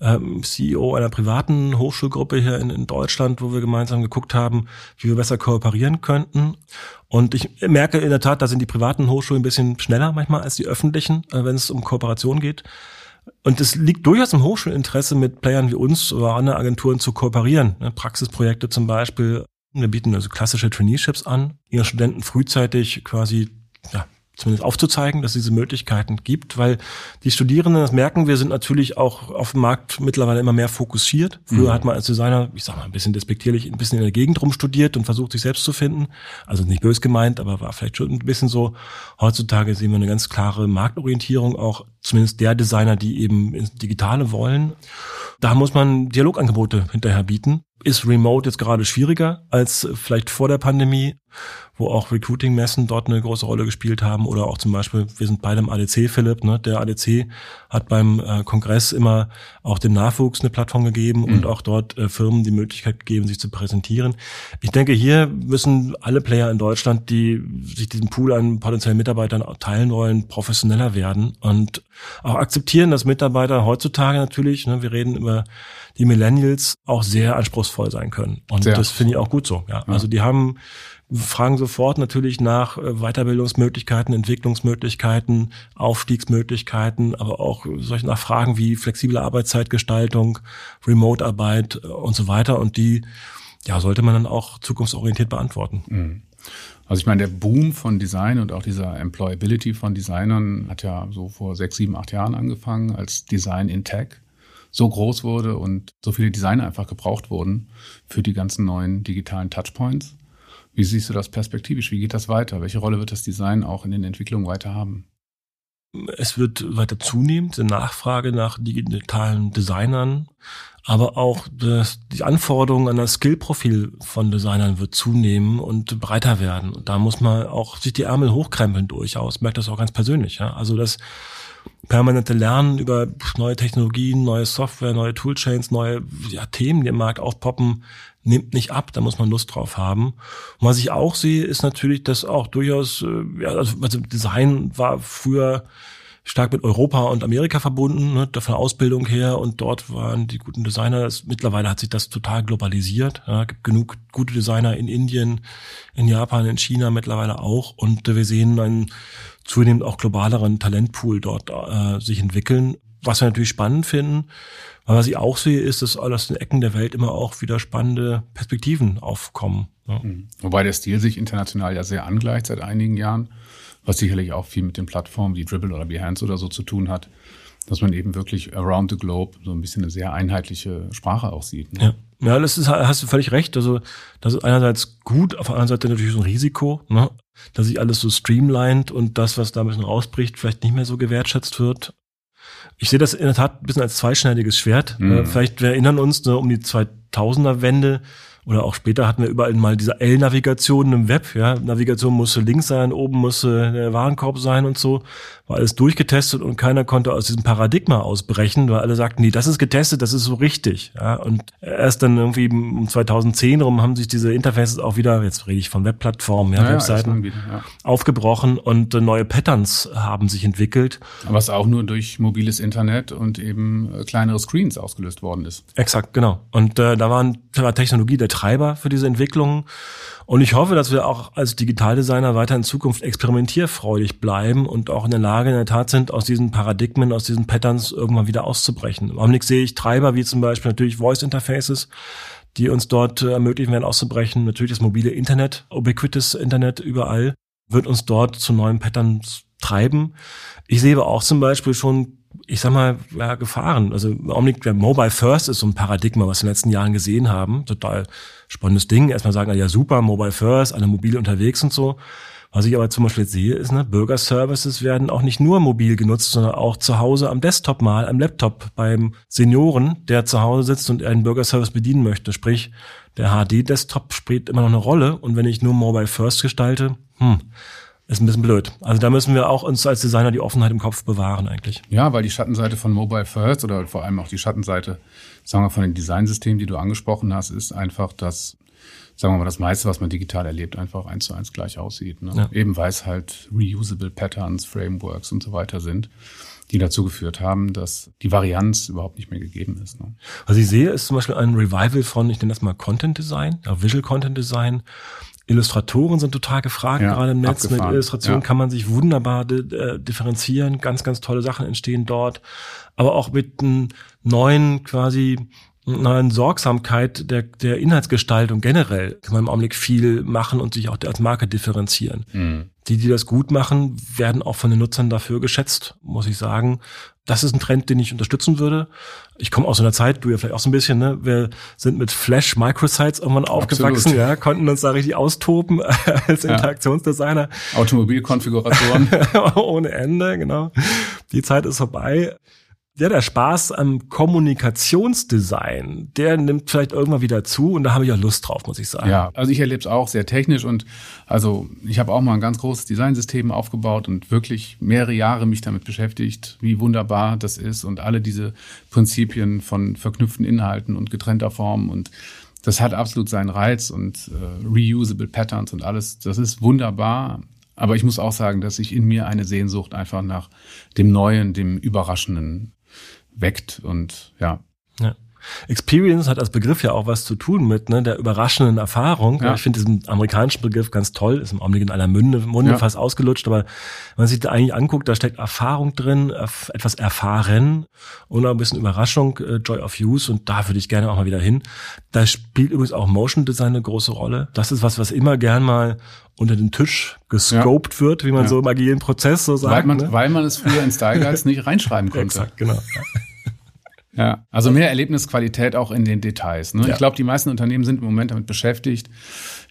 ähm, CEO einer privaten Hochschulgruppe hier in, in Deutschland, wo wir gemeinsam geguckt haben, wie wir besser kooperieren könnten. Und ich merke in der Tat, da sind die privaten Hochschulen ein bisschen schneller manchmal als die öffentlichen, äh, wenn es um Kooperation geht. Und es liegt durchaus im Hochschulinteresse, mit Playern wie uns oder anderen Agenturen zu kooperieren. Ne, Praxisprojekte zum Beispiel. Wir bieten also klassische Traineeships an, ihren Studenten frühzeitig quasi ja, zumindest aufzuzeigen, dass es diese Möglichkeiten gibt, weil die Studierenden, das merken wir, sind natürlich auch auf dem Markt mittlerweile immer mehr fokussiert. Früher mhm. hat man als Designer, ich sag mal ein bisschen despektierlich, ein bisschen in der Gegend rum studiert und versucht, sich selbst zu finden. Also nicht bös gemeint, aber war vielleicht schon ein bisschen so. Heutzutage sehen wir eine ganz klare Marktorientierung, auch zumindest der Designer, die eben ins Digitale wollen. Da muss man Dialogangebote hinterher bieten. Ist Remote jetzt gerade schwieriger als vielleicht vor der Pandemie, wo auch Recruiting-Messen dort eine große Rolle gespielt haben oder auch zum Beispiel, wir sind beide im ADC, Philipp, ne? der ADC hat beim äh, Kongress immer auch dem Nachwuchs eine Plattform gegeben mhm. und auch dort äh, Firmen die Möglichkeit gegeben, sich zu präsentieren. Ich denke, hier müssen alle Player in Deutschland, die sich diesen Pool an potenziellen Mitarbeitern teilen wollen, professioneller werden und auch akzeptieren, dass Mitarbeiter heutzutage natürlich, ne, wir reden über die Millennials auch sehr anspruchsvoll sein können. Und sehr. das finde ich auch gut so. Ja. ja. Also die haben fragen sofort natürlich nach äh, Weiterbildungsmöglichkeiten, Entwicklungsmöglichkeiten, Aufstiegsmöglichkeiten, aber auch solche nach Fragen wie flexible Arbeitszeitgestaltung, Remote-Arbeit äh, und so weiter. Und die ja, sollte man dann auch zukunftsorientiert beantworten. Mhm. Also ich meine, der Boom von Design und auch dieser Employability von Designern hat ja so vor sechs, sieben, acht Jahren angefangen, als Design in Tech so groß wurde und so viele Designer einfach gebraucht wurden für die ganzen neuen digitalen Touchpoints. Wie siehst du das perspektivisch? Wie geht das weiter? Welche Rolle wird das Design auch in den Entwicklungen weiter haben? Es wird weiter zunehmend die Nachfrage nach digitalen Designern, aber auch das, die Anforderungen an das Skillprofil von Designern wird zunehmen und breiter werden. Und da muss man auch sich die Ärmel hochkrempeln durchaus. Merkt das auch ganz persönlich. Ja? Also das permanente Lernen über neue Technologien, neue Software, neue Toolchains, neue ja, Themen, die im Markt aufpoppen, nimmt nicht ab, da muss man Lust drauf haben. Und was ich auch sehe, ist natürlich, dass auch durchaus, äh, ja, also, also Design war früher stark mit Europa und Amerika verbunden, ne, von der Ausbildung her und dort waren die guten Designer. Das, mittlerweile hat sich das total globalisiert. Ja, gibt genug gute Designer in Indien, in Japan, in China mittlerweile auch und äh, wir sehen einen zunehmend auch globaleren Talentpool dort äh, sich entwickeln. Was wir natürlich spannend finden, was ich auch sehe, ist, dass aus den Ecken der Welt immer auch wieder spannende Perspektiven aufkommen. Ja. Mhm. Wobei der Stil sich international ja sehr angleicht seit einigen Jahren, was sicherlich auch viel mit den Plattformen wie Dribble oder Behance oder so zu tun hat, dass man eben wirklich around the globe so ein bisschen eine sehr einheitliche Sprache auch sieht. Ne? Ja. ja, das ist, hast du völlig recht. Also das ist einerseits gut, auf der anderen Seite natürlich so ein Risiko, ne? Dass sich alles so streamlined und das, was da ein bisschen rausbricht, vielleicht nicht mehr so gewertschätzt wird. Ich sehe das in der Tat ein bisschen als zweischneidiges Schwert. Mhm. Vielleicht, wir erinnern uns ne, um die 2000er Wende, oder auch später hatten wir überall mal diese L-Navigation im Web. Ja, Navigation musste links sein, oben musste der Warenkorb sein und so. War alles durchgetestet und keiner konnte aus diesem Paradigma ausbrechen, weil alle sagten, nee, das ist getestet, das ist so richtig. Ja, und erst dann irgendwie um 2010 rum haben sich diese Interfaces auch wieder, jetzt rede ich von Webplattformen, ja, ja Webseiten, wieder, ja. aufgebrochen und äh, neue Patterns haben sich entwickelt. Es auch nur durch mobiles Internet und eben äh, kleinere Screens ausgelöst worden ist. Exakt, genau. Und äh, da waren war Technologie der Treiber für diese Entwicklungen. Und ich hoffe, dass wir auch als Digitaldesigner weiter in Zukunft experimentierfreudig bleiben und auch in der Lage in der Tat sind, aus diesen Paradigmen, aus diesen Patterns irgendwann wieder auszubrechen. Im Augenblick sehe ich Treiber wie zum Beispiel natürlich Voice Interfaces, die uns dort äh, ermöglichen werden auszubrechen. Natürlich das mobile Internet, ubiquitous Internet überall, wird uns dort zu neuen Patterns treiben. Ich sehe aber auch zum Beispiel schon ich sag mal, ja, Gefahren. Also der Mobile First ist so ein Paradigma, was wir in den letzten Jahren gesehen haben. Total spannendes Ding. Erstmal sagen, ja super, Mobile First, alle mobil unterwegs und so. Was ich aber zum Beispiel jetzt sehe, ist, ne, Bürgerservices werden auch nicht nur mobil genutzt, sondern auch zu Hause am Desktop mal, am Laptop beim Senioren, der zu Hause sitzt und einen Bürgerservice bedienen möchte. Sprich, der HD-Desktop spielt immer noch eine Rolle. Und wenn ich nur Mobile First gestalte, hm, ist ein bisschen blöd. Also da müssen wir auch uns als Designer die Offenheit im Kopf bewahren eigentlich. Ja, weil die Schattenseite von Mobile First oder vor allem auch die Schattenseite, sagen wir von den Designsystemen, die du angesprochen hast, ist einfach, dass sagen wir mal, das meiste, was man digital erlebt, einfach eins zu eins gleich aussieht. Ne? Ja. Eben weil es halt reusable Patterns, Frameworks und so weiter sind, die dazu geführt haben, dass die Varianz überhaupt nicht mehr gegeben ist. Ne? Was ich sehe, ist zum Beispiel ein Revival von, ich nenne das mal Content Design, ja, Visual Content Design, Illustratoren sind total gefragt, ja, gerade im Netz. Abgefahren. Mit Illustrationen ja. kann man sich wunderbar äh, differenzieren. Ganz, ganz tolle Sachen entstehen dort. Aber auch mit einem neuen quasi neuen Sorgsamkeit der, der Inhaltsgestaltung generell kann man im Augenblick viel machen und sich auch als Marke differenzieren. Mhm. Die, die das gut machen, werden auch von den Nutzern dafür geschätzt, muss ich sagen das ist ein Trend, den ich unterstützen würde. Ich komme aus einer Zeit, du ja vielleicht auch so ein bisschen, ne? Wir sind mit Flash Microsites irgendwann aufgewachsen, ja, konnten uns da richtig austoben als Interaktionsdesigner. Automobilkonfiguratoren. Ohne Ende, genau. Die Zeit ist vorbei. Ja, der Spaß am Kommunikationsdesign, der nimmt vielleicht irgendwann wieder zu und da habe ich auch Lust drauf, muss ich sagen. Ja, also ich erlebe es auch sehr technisch und also ich habe auch mal ein ganz großes Designsystem aufgebaut und wirklich mehrere Jahre mich damit beschäftigt, wie wunderbar das ist und alle diese Prinzipien von verknüpften Inhalten und getrennter Form und das hat absolut seinen Reiz und äh, reusable Patterns und alles, das ist wunderbar. Aber ich muss auch sagen, dass sich in mir eine Sehnsucht einfach nach dem Neuen, dem Überraschenden weckt und ja. ja. Experience hat als Begriff ja auch was zu tun mit ne, der überraschenden Erfahrung. Ja. Ich finde diesen amerikanischen Begriff ganz toll, ist im Augenblick in aller Munde, Munde ja. fast ausgelutscht, aber wenn man sich da eigentlich anguckt, da steckt Erfahrung drin, etwas erfahren und auch ein bisschen Überraschung, äh, Joy of Use und da würde ich gerne auch mal wieder hin. Da spielt übrigens auch Motion Design eine große Rolle. Das ist was, was immer gern mal unter den Tisch gescoped ja. wird, wie man so im agilen Prozess so sagt. Weil man, ne? weil man es früher in Style Guides nicht reinschreiben konnte. Exakt, genau. Ja, also mehr Erlebnisqualität auch in den Details. Ne? Ja. Ich glaube, die meisten Unternehmen sind im Moment damit beschäftigt,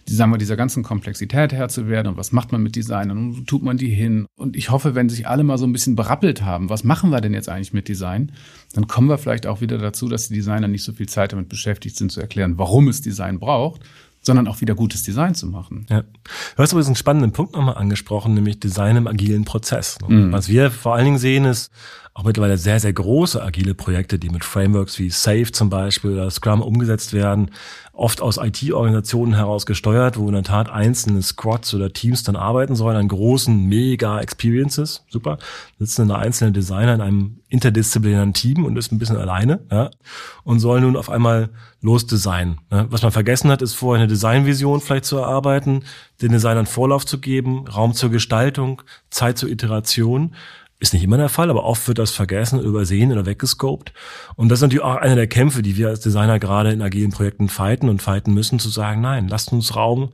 die, sagen wir, dieser ganzen Komplexität Herr zu werden und was macht man mit Designern und wo tut man die hin. Und ich hoffe, wenn sich alle mal so ein bisschen berappelt haben, was machen wir denn jetzt eigentlich mit Design, dann kommen wir vielleicht auch wieder dazu, dass die Designer nicht so viel Zeit damit beschäftigt sind zu erklären, warum es Design braucht, sondern auch wieder gutes Design zu machen. Ja. Du hast übrigens einen spannenden Punkt nochmal angesprochen, nämlich Design im agilen Prozess. Mhm. Was wir vor allen Dingen sehen, ist, auch mittlerweile sehr, sehr große agile Projekte, die mit Frameworks wie Safe zum Beispiel oder Scrum umgesetzt werden, oft aus IT-Organisationen heraus gesteuert, wo in der Tat einzelne Squads oder Teams dann arbeiten sollen an großen Mega-Experiences. Super. Sitzen eine einzelne Designer in einem interdisziplinären Team und ist ein bisschen alleine, ja, und soll nun auf einmal losdesignen. Ja. Was man vergessen hat, ist vorher eine Designvision vielleicht zu erarbeiten, den Designern Vorlauf zu geben, Raum zur Gestaltung, Zeit zur Iteration ist nicht immer der Fall, aber oft wird das vergessen, übersehen oder weggescoped. Und das ist natürlich auch einer der Kämpfe, die wir als Designer gerade in agilen Projekten fighten und fighten müssen, zu sagen, nein, lasst uns Raum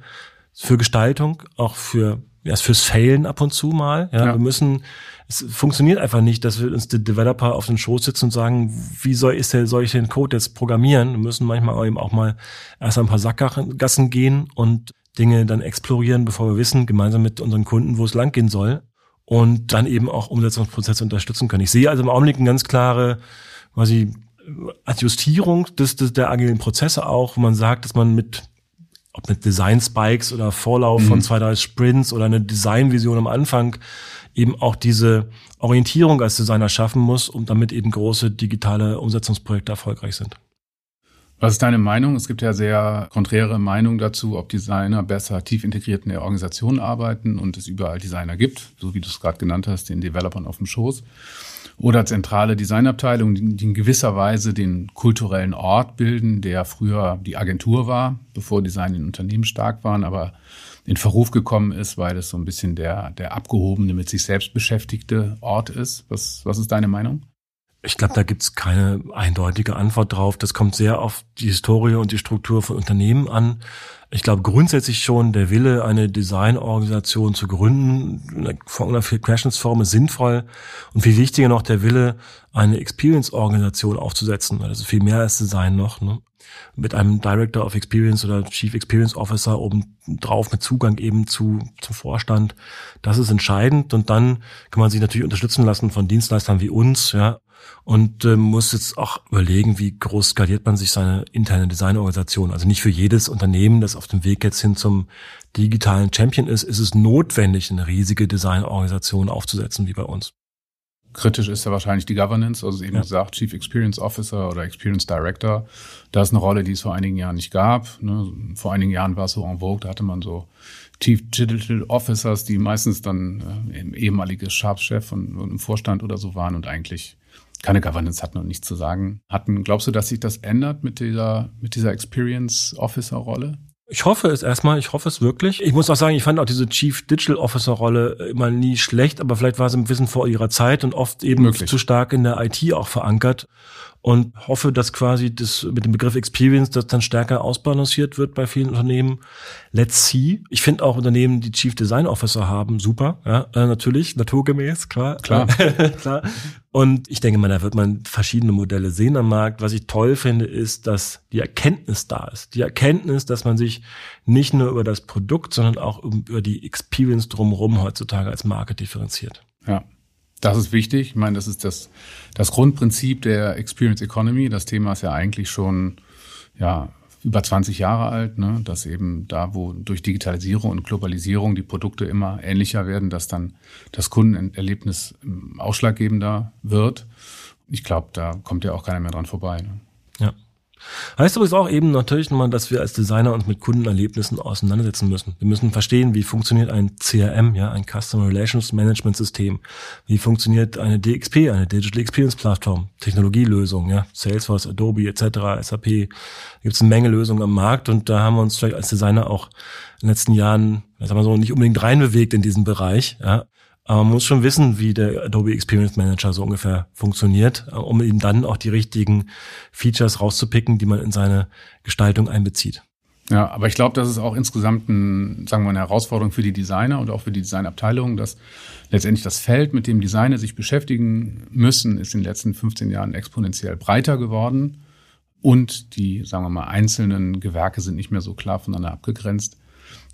für Gestaltung, auch für ja, fürs Failen ab und zu mal. Ja, ja. wir müssen, es funktioniert einfach nicht, dass wir uns die Developer auf den Schoß sitzen und sagen, wie soll, ist der, soll ich den Code jetzt programmieren? Wir müssen manchmal eben auch mal erst ein paar Sackgassen gehen und Dinge dann explorieren, bevor wir wissen, gemeinsam mit unseren Kunden, wo es langgehen soll und dann eben auch Umsetzungsprozesse unterstützen können. Ich sehe also im Augenblick eine ganz klare quasi Adjustierung des, des, der agilen Prozesse auch, wo man sagt, dass man mit ob mit Design Spikes oder Vorlauf mhm. von zwei, drei Sprints oder eine Designvision am Anfang eben auch diese Orientierung als Designer schaffen muss, um damit eben große digitale Umsetzungsprojekte erfolgreich sind. Was ist deine Meinung? Es gibt ja sehr konträre Meinungen dazu, ob Designer besser tief integriert in der Organisation arbeiten und es überall Designer gibt, so wie du es gerade genannt hast, den Developern auf dem Schoß. Oder zentrale Designabteilungen, die in gewisser Weise den kulturellen Ort bilden, der früher die Agentur war, bevor Design in Unternehmen stark waren, aber in Verruf gekommen ist, weil es so ein bisschen der, der abgehobene, mit sich selbst beschäftigte Ort ist. Was, was ist deine Meinung? Ich glaube, da gibt's keine eindeutige Antwort drauf. Das kommt sehr auf die Historie und die Struktur von Unternehmen an. Ich glaube grundsätzlich schon, der Wille, eine Designorganisation zu gründen, von einer Questions-Form ist sinnvoll. Und viel wichtiger noch, der Wille, eine Experience-Organisation aufzusetzen. Ist viel mehr als Design noch. Ne? Mit einem Director of Experience oder Chief Experience Officer oben drauf mit Zugang eben zu, zum Vorstand. Das ist entscheidend. Und dann kann man sich natürlich unterstützen lassen von Dienstleistern wie uns, ja, und äh, muss jetzt auch überlegen, wie groß skaliert man sich seine interne Designorganisation. Also nicht für jedes Unternehmen, das auf dem Weg jetzt hin zum digitalen Champion ist, ist es notwendig, eine riesige Designorganisation aufzusetzen wie bei uns. Kritisch ist ja wahrscheinlich die Governance, also eben ja. gesagt, Chief Experience Officer oder Experience Director. Da ist eine Rolle, die es vor einigen Jahren nicht gab. Ne? Vor einigen Jahren war es so en vogue, da hatte man so Chief Digital Officers, die meistens dann äh, ehemaliges Sharp-Chef und, und im Vorstand oder so waren und eigentlich keine Governance hatten und nichts zu sagen hatten. Glaubst du, dass sich das ändert mit dieser, mit dieser Experience Officer Rolle? Ich hoffe es erstmal, ich hoffe es wirklich. Ich muss auch sagen, ich fand auch diese Chief Digital Officer Rolle immer nie schlecht, aber vielleicht war sie ein bisschen vor ihrer Zeit und oft eben Möglich. zu stark in der IT auch verankert und hoffe, dass quasi das mit dem Begriff Experience das dann stärker ausbalanciert wird bei vielen Unternehmen. Let's see. Ich finde auch Unternehmen, die Chief Design Officer haben, super. Ja, äh, natürlich, naturgemäß, klar. Klar. klar. Und ich denke mal, da wird man verschiedene Modelle sehen am Markt. Was ich toll finde, ist, dass die Erkenntnis da ist. Die Erkenntnis, dass man sich nicht nur über das Produkt, sondern auch über die Experience drumherum heutzutage als Marke differenziert. Ja. Das ist wichtig. Ich meine, das ist das, das Grundprinzip der Experience Economy. Das Thema ist ja eigentlich schon ja, über 20 Jahre alt, ne? dass eben da, wo durch Digitalisierung und Globalisierung die Produkte immer ähnlicher werden, dass dann das Kundenerlebnis ausschlaggebender wird. Ich glaube, da kommt ja auch keiner mehr dran vorbei. Ne? Heißt übrigens auch eben natürlich nochmal, dass wir als Designer uns mit Kundenerlebnissen auseinandersetzen müssen. Wir müssen verstehen, wie funktioniert ein CRM, ja, ein Customer Relations Management System. Wie funktioniert eine DXP, eine Digital Experience Plattform, Technologielösung, ja, Salesforce, Adobe etc., SAP. Gibt es eine Menge Lösungen am Markt und da haben wir uns vielleicht als Designer auch in den letzten Jahren, sagen wir so, nicht unbedingt reinbewegt in diesen Bereich, ja. Man muss schon wissen, wie der Adobe Experience Manager so ungefähr funktioniert, äh, um ihm dann auch die richtigen Features rauszupicken, die man in seine Gestaltung einbezieht. Ja, aber ich glaube, das ist auch insgesamt ein, sagen wir, eine Herausforderung für die Designer und auch für die Designabteilung, dass letztendlich das Feld, mit dem Designer sich beschäftigen müssen, ist in den letzten 15 Jahren exponentiell breiter geworden. Und die, sagen wir mal, einzelnen Gewerke sind nicht mehr so klar voneinander abgegrenzt.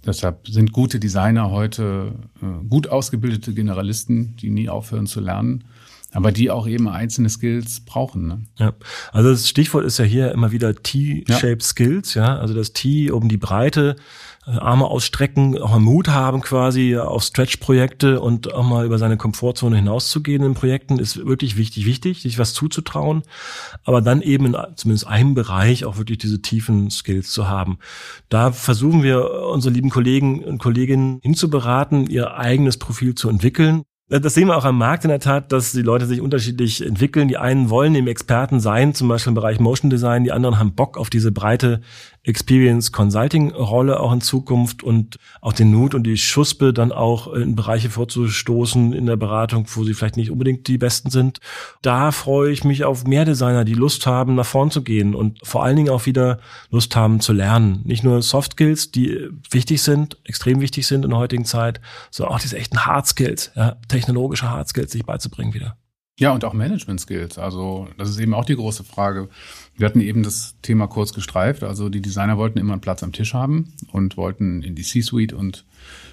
Deshalb sind gute Designer heute äh, gut ausgebildete Generalisten, die nie aufhören zu lernen, aber die auch eben einzelne Skills brauchen. Ne? Ja, also das Stichwort ist ja hier immer wieder T-Shape Skills, ja, also das T um die Breite äh, Arme ausstrecken, auch mal Mut haben quasi auf Stretch-Projekte und auch mal über seine Komfortzone hinauszugehen in Projekten, ist wirklich wichtig, wichtig, sich was zuzutrauen, aber dann eben in zumindest einem Bereich auch wirklich diese tiefen Skills zu haben. Da versuchen wir unsere lieben Kollegen und Kolleginnen hinzuberaten, ihr eigenes Profil zu entwickeln. Das sehen wir auch am Markt in der Tat, dass die Leute sich unterschiedlich entwickeln. Die einen wollen eben Experten sein, zum Beispiel im Bereich Motion Design. Die anderen haben Bock auf diese breite Experience Consulting Rolle auch in Zukunft und auch den Mut und die Schuspe dann auch in Bereiche vorzustoßen in der Beratung, wo sie vielleicht nicht unbedingt die besten sind. Da freue ich mich auf mehr Designer, die Lust haben, nach vorn zu gehen und vor allen Dingen auch wieder Lust haben zu lernen. Nicht nur Soft Skills, die wichtig sind, extrem wichtig sind in der heutigen Zeit, sondern auch diese echten Hard Skills, ja, technologische Hard Skills sich beizubringen wieder. Ja, und auch Management Skills. Also, das ist eben auch die große Frage. Wir hatten eben das Thema kurz gestreift. Also, die Designer wollten immer einen Platz am Tisch haben und wollten in die C-Suite und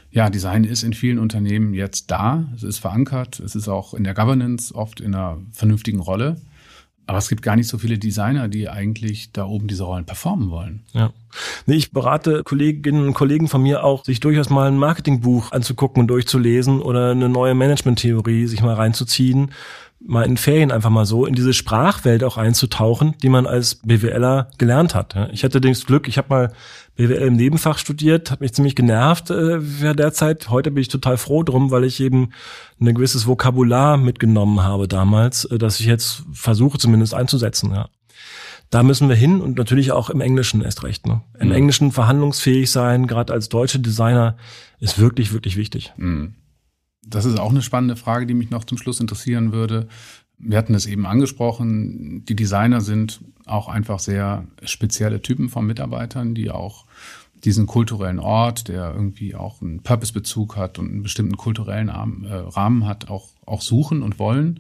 ja, Design ist in vielen Unternehmen jetzt da. Es ist verankert. Es ist auch in der Governance oft in einer vernünftigen Rolle. Aber es gibt gar nicht so viele Designer, die eigentlich da oben diese Rollen performen wollen. Ja. Nee, ich berate Kolleginnen und Kollegen von mir auch, sich durchaus mal ein Marketingbuch anzugucken und durchzulesen oder eine neue Management-Theorie sich mal reinzuziehen mal in Ferien einfach mal so in diese Sprachwelt auch einzutauchen, die man als BWLer gelernt hat. Ich hatte das Glück, ich habe mal BWL im Nebenfach studiert, hat mich ziemlich genervt äh, derzeit. Heute bin ich total froh drum, weil ich eben ein gewisses Vokabular mitgenommen habe damals, äh, dass ich jetzt versuche zumindest einzusetzen. Ja. Da müssen wir hin und natürlich auch im Englischen erst recht. Ne? Im mhm. Englischen verhandlungsfähig sein, gerade als deutsche Designer, ist wirklich, wirklich wichtig. Mhm. Das ist auch eine spannende Frage, die mich noch zum Schluss interessieren würde. Wir hatten es eben angesprochen, die Designer sind auch einfach sehr spezielle Typen von Mitarbeitern, die auch diesen kulturellen Ort, der irgendwie auch einen Purpose-Bezug hat und einen bestimmten kulturellen äh, Rahmen hat, auch, auch suchen und wollen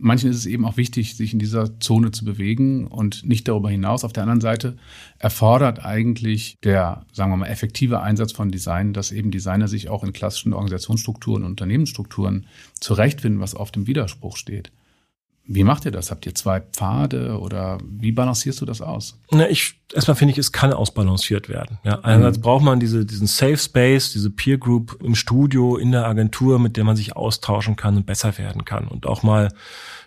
manchen ist es eben auch wichtig, sich in dieser Zone zu bewegen und nicht darüber hinaus. Auf der anderen Seite erfordert eigentlich der, sagen wir mal, effektive Einsatz von Design, dass eben Designer sich auch in klassischen Organisationsstrukturen und Unternehmensstrukturen zurechtfinden, was auf dem Widerspruch steht. Wie macht ihr das? Habt ihr zwei Pfade oder wie balancierst du das aus? Na, ich, erstmal finde ich, es kann ausbalanciert werden. Ja, einerseits mhm. braucht man diese, diesen Safe Space, diese Peer Group im Studio, in der Agentur, mit der man sich austauschen kann und besser werden kann und auch mal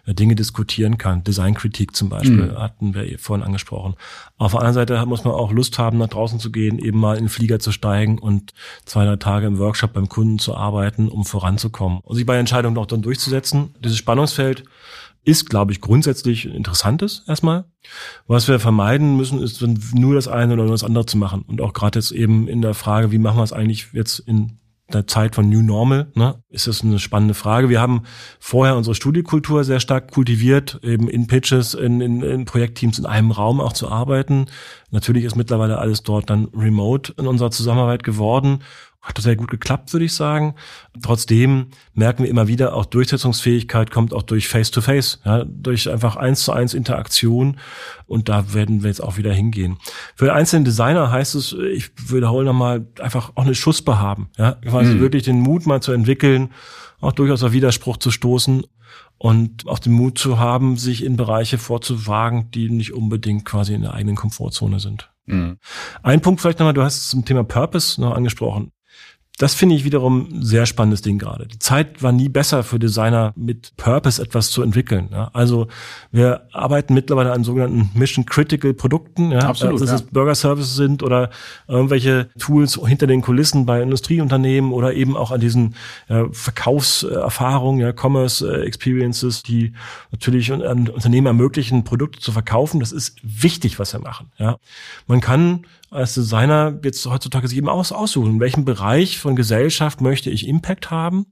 äh, Dinge diskutieren kann. Designkritik zum Beispiel mhm. hatten wir vorhin angesprochen. Auf der anderen Seite muss man auch Lust haben, nach draußen zu gehen, eben mal in den Flieger zu steigen und zwei, drei Tage im Workshop beim Kunden zu arbeiten, um voranzukommen und sich bei Entscheidungen auch dann durchzusetzen. Dieses Spannungsfeld ist, glaube ich, grundsätzlich interessantes erstmal. Was wir vermeiden müssen, ist nur das eine oder das andere zu machen. Und auch gerade jetzt eben in der Frage, wie machen wir es eigentlich jetzt in der Zeit von New Normal, ne, ist das eine spannende Frage. Wir haben vorher unsere Studiekultur sehr stark kultiviert, eben in Pitches, in, in, in Projektteams in einem Raum auch zu arbeiten. Natürlich ist mittlerweile alles dort dann remote in unserer Zusammenarbeit geworden. Hat sehr gut geklappt, würde ich sagen. Trotzdem merken wir immer wieder, auch Durchsetzungsfähigkeit kommt auch durch Face-to-Face, -face, ja, durch einfach eins zu eins Interaktion. Und da werden wir jetzt auch wieder hingehen. Für den einzelnen Designer heißt es, ich wiederhole nochmal, einfach auch eine Schussbe haben. Ja, quasi mhm. wirklich den Mut mal zu entwickeln, auch durchaus auf Widerspruch zu stoßen und auch den Mut zu haben, sich in Bereiche vorzuwagen, die nicht unbedingt quasi in der eigenen Komfortzone sind. Mhm. Ein Punkt vielleicht nochmal, du hast zum Thema Purpose noch angesprochen das finde ich wiederum ein sehr spannendes Ding gerade. Die Zeit war nie besser für Designer mit Purpose etwas zu entwickeln. Ja. Also wir arbeiten mittlerweile an sogenannten Mission Critical Produkten, ja. Absolut, dass ja. es Burger Services sind oder irgendwelche Tools hinter den Kulissen bei Industrieunternehmen oder eben auch an diesen ja, Verkaufserfahrungen, ja, Commerce äh, Experiences, die natürlich an Unternehmen ermöglichen, Produkte zu verkaufen. Das ist wichtig, was wir machen. Ja. Man kann als Designer jetzt heutzutage sich eben aus, aussuchen, in welchem Bereich von Gesellschaft möchte ich Impact haben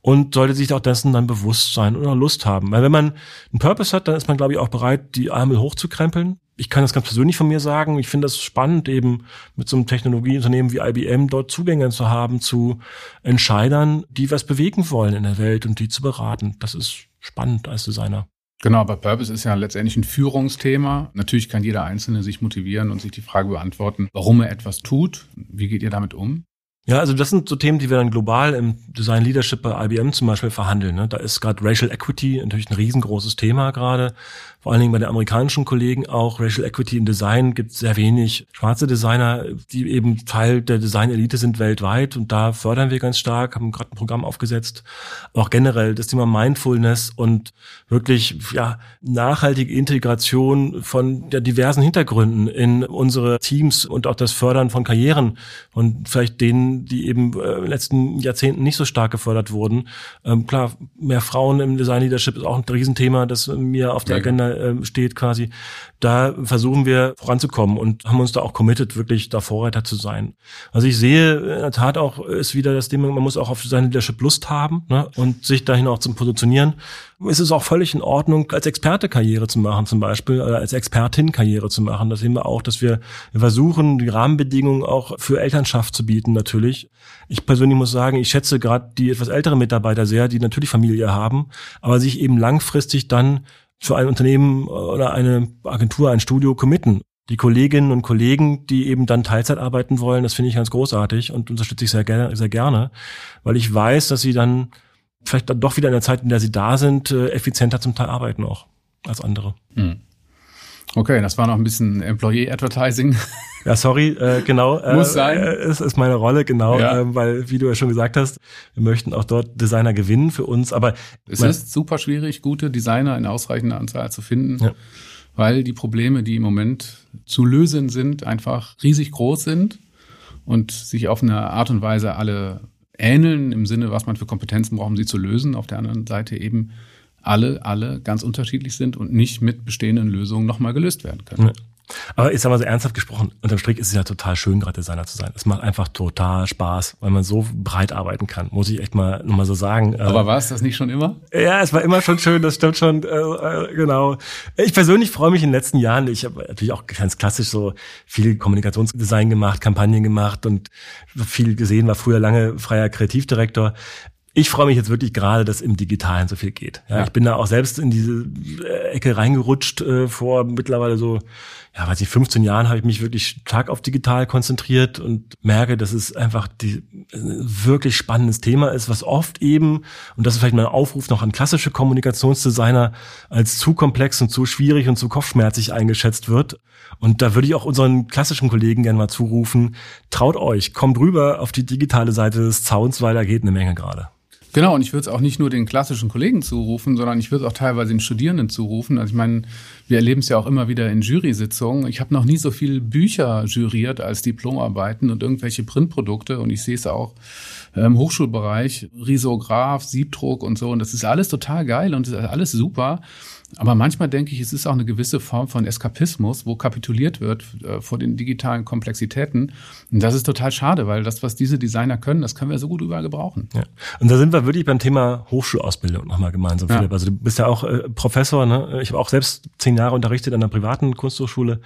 und sollte sich auch dessen dann bewusst sein oder Lust haben. Weil wenn man einen Purpose hat, dann ist man, glaube ich, auch bereit, die Ärmel hochzukrempeln. Ich kann das ganz persönlich von mir sagen. Ich finde das spannend, eben mit so einem Technologieunternehmen wie IBM dort Zugänge zu haben zu Entscheidern, die was bewegen wollen in der Welt und die zu beraten. Das ist spannend als Designer. Genau, aber Purpose ist ja letztendlich ein Führungsthema. Natürlich kann jeder Einzelne sich motivieren und sich die Frage beantworten, warum er etwas tut. Wie geht ihr damit um? Ja, also das sind so Themen, die wir dann global im Design Leadership bei IBM zum Beispiel verhandeln. Ne? Da ist gerade Racial Equity natürlich ein riesengroßes Thema gerade vor allen Dingen bei den amerikanischen Kollegen auch Racial Equity im Design gibt sehr wenig schwarze Designer, die eben Teil der Design-Elite sind weltweit und da fördern wir ganz stark, haben gerade ein Programm aufgesetzt. Auch generell das Thema Mindfulness und wirklich ja nachhaltige Integration von der diversen Hintergründen in unsere Teams und auch das Fördern von Karrieren und vielleicht denen, die eben äh, in den letzten Jahrzehnten nicht so stark gefördert wurden. Ähm, klar, mehr Frauen im Design Leadership ist auch ein Riesenthema, das mir auf der ja, Agenda äh, steht quasi, da versuchen wir voranzukommen und haben uns da auch committed, wirklich da Vorreiter zu sein. Also ich sehe in der Tat auch, ist wieder das Thema, man muss auch auf seine Leadership Lust haben ne, und sich dahin auch zum Positionieren. Es ist auch völlig in Ordnung, als Experte Karriere zu machen zum Beispiel, oder als Expertin Karriere zu machen. Das sehen wir auch, dass wir, versuchen, die Rahmenbedingungen auch für Elternschaft zu bieten natürlich. Ich persönlich muss sagen, ich schätze gerade die etwas älteren Mitarbeiter sehr, die natürlich Familie haben, aber sich eben langfristig dann für ein Unternehmen oder eine Agentur, ein Studio committen. Die Kolleginnen und Kollegen, die eben dann Teilzeit arbeiten wollen, das finde ich ganz großartig und unterstütze ich sehr, sehr gerne, weil ich weiß, dass sie dann vielleicht dann doch wieder in der Zeit, in der sie da sind, äh, effizienter zum Teil arbeiten auch als andere. Hm. Okay, das war noch ein bisschen Employee Advertising. Ja, sorry, äh, genau. Äh, Muss sein. Äh, ist, ist meine Rolle, genau, ja. äh, weil, wie du ja schon gesagt hast, wir möchten auch dort Designer gewinnen für uns. Aber es ist super schwierig, gute Designer in ausreichender Anzahl zu finden, ja. weil die Probleme, die im Moment zu lösen sind, einfach riesig groß sind und sich auf eine Art und Weise alle ähneln im Sinne, was man für Kompetenzen braucht, um sie zu lösen. Auf der anderen Seite eben alle, alle ganz unterschiedlich sind und nicht mit bestehenden Lösungen nochmal gelöst werden können. Ja. Aber jetzt haben wir so ernsthaft gesprochen, unterm Strich ist es ja total schön, gerade Designer zu sein. Es macht einfach total Spaß, weil man so breit arbeiten kann, muss ich echt mal nochmal so sagen. Aber war es das nicht schon immer? Ja, es war immer schon schön, das stimmt schon, äh, äh, genau. Ich persönlich freue mich in den letzten Jahren, ich habe natürlich auch ganz klassisch so viel Kommunikationsdesign gemacht, Kampagnen gemacht und viel gesehen, war früher lange freier Kreativdirektor ich freue mich jetzt wirklich gerade, dass im Digitalen so viel geht. Ja, ja. Ich bin da auch selbst in diese äh, Ecke reingerutscht äh, vor mittlerweile so, ja, weiß ich, 15 Jahren habe ich mich wirklich stark auf digital konzentriert und merke, dass es einfach die, ein wirklich spannendes Thema ist, was oft eben, und das ist vielleicht mein Aufruf noch an klassische Kommunikationsdesigner, als zu komplex und zu schwierig und zu kopfschmerzig eingeschätzt wird. Und da würde ich auch unseren klassischen Kollegen gerne mal zurufen, traut euch, kommt rüber auf die digitale Seite des Zauns, weil da geht eine Menge gerade. Genau, und ich würde es auch nicht nur den klassischen Kollegen zurufen, sondern ich würde auch teilweise den Studierenden zurufen. Also ich meine, wir erleben es ja auch immer wieder in Jury-Sitzungen. Ich habe noch nie so viel Bücher juriert als Diplomarbeiten und irgendwelche Printprodukte und ich sehe es auch im Hochschulbereich, Risograph, Siebdruck und so und das ist alles total geil und alles super. Aber manchmal denke ich, es ist auch eine gewisse Form von Eskapismus, wo kapituliert wird äh, vor den digitalen Komplexitäten. Und das ist total schade, weil das, was diese Designer können, das können wir so gut überall gebrauchen. Ja. Und da sind wir wirklich beim Thema Hochschulausbildung nochmal gemeinsam, ja. Philipp. Also du bist ja auch äh, Professor, ne? Ich habe auch selbst zehn Jahre unterrichtet an einer privaten Kunsthochschule.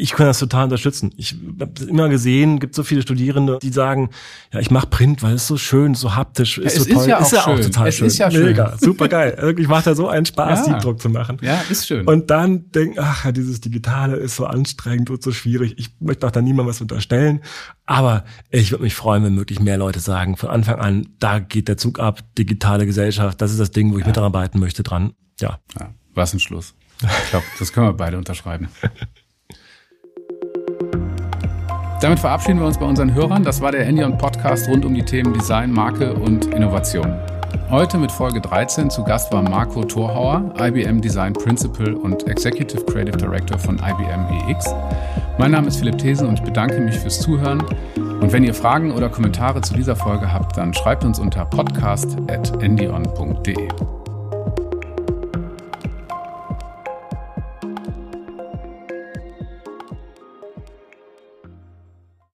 Ich kann das total unterstützen. Ich habe immer gesehen, gibt so viele Studierende, die sagen, ja, ich mache Print, weil es so schön, so haptisch, ist ja, so toll. Ist ja auch, ist ja auch total es schön. Ist ja Mega, schön. super geil. Wirklich macht da so einen Spaß, ja. Siebdruck zu machen. Ja, ist schön. Und dann denken, ach, ja, dieses Digitale ist so anstrengend und so schwierig. Ich möchte auch da niemandem was unterstellen. Aber ich würde mich freuen, wenn wirklich mehr Leute sagen, von Anfang an, da geht der Zug ab, digitale Gesellschaft, das ist das Ding, wo ich ja. mitarbeiten möchte dran. Ja. ja was ein Schluss. Ich glaube, das können wir beide unterschreiben. Damit verabschieden wir uns bei unseren Hörern. Das war der Endion Podcast rund um die Themen Design, Marke und Innovation. Heute mit Folge 13 zu Gast war Marco Thorhauer, IBM Design Principal und Executive Creative Director von IBM EX. Mein Name ist Philipp Thesen und ich bedanke mich fürs Zuhören. Und wenn ihr Fragen oder Kommentare zu dieser Folge habt, dann schreibt uns unter podcast.endion.de.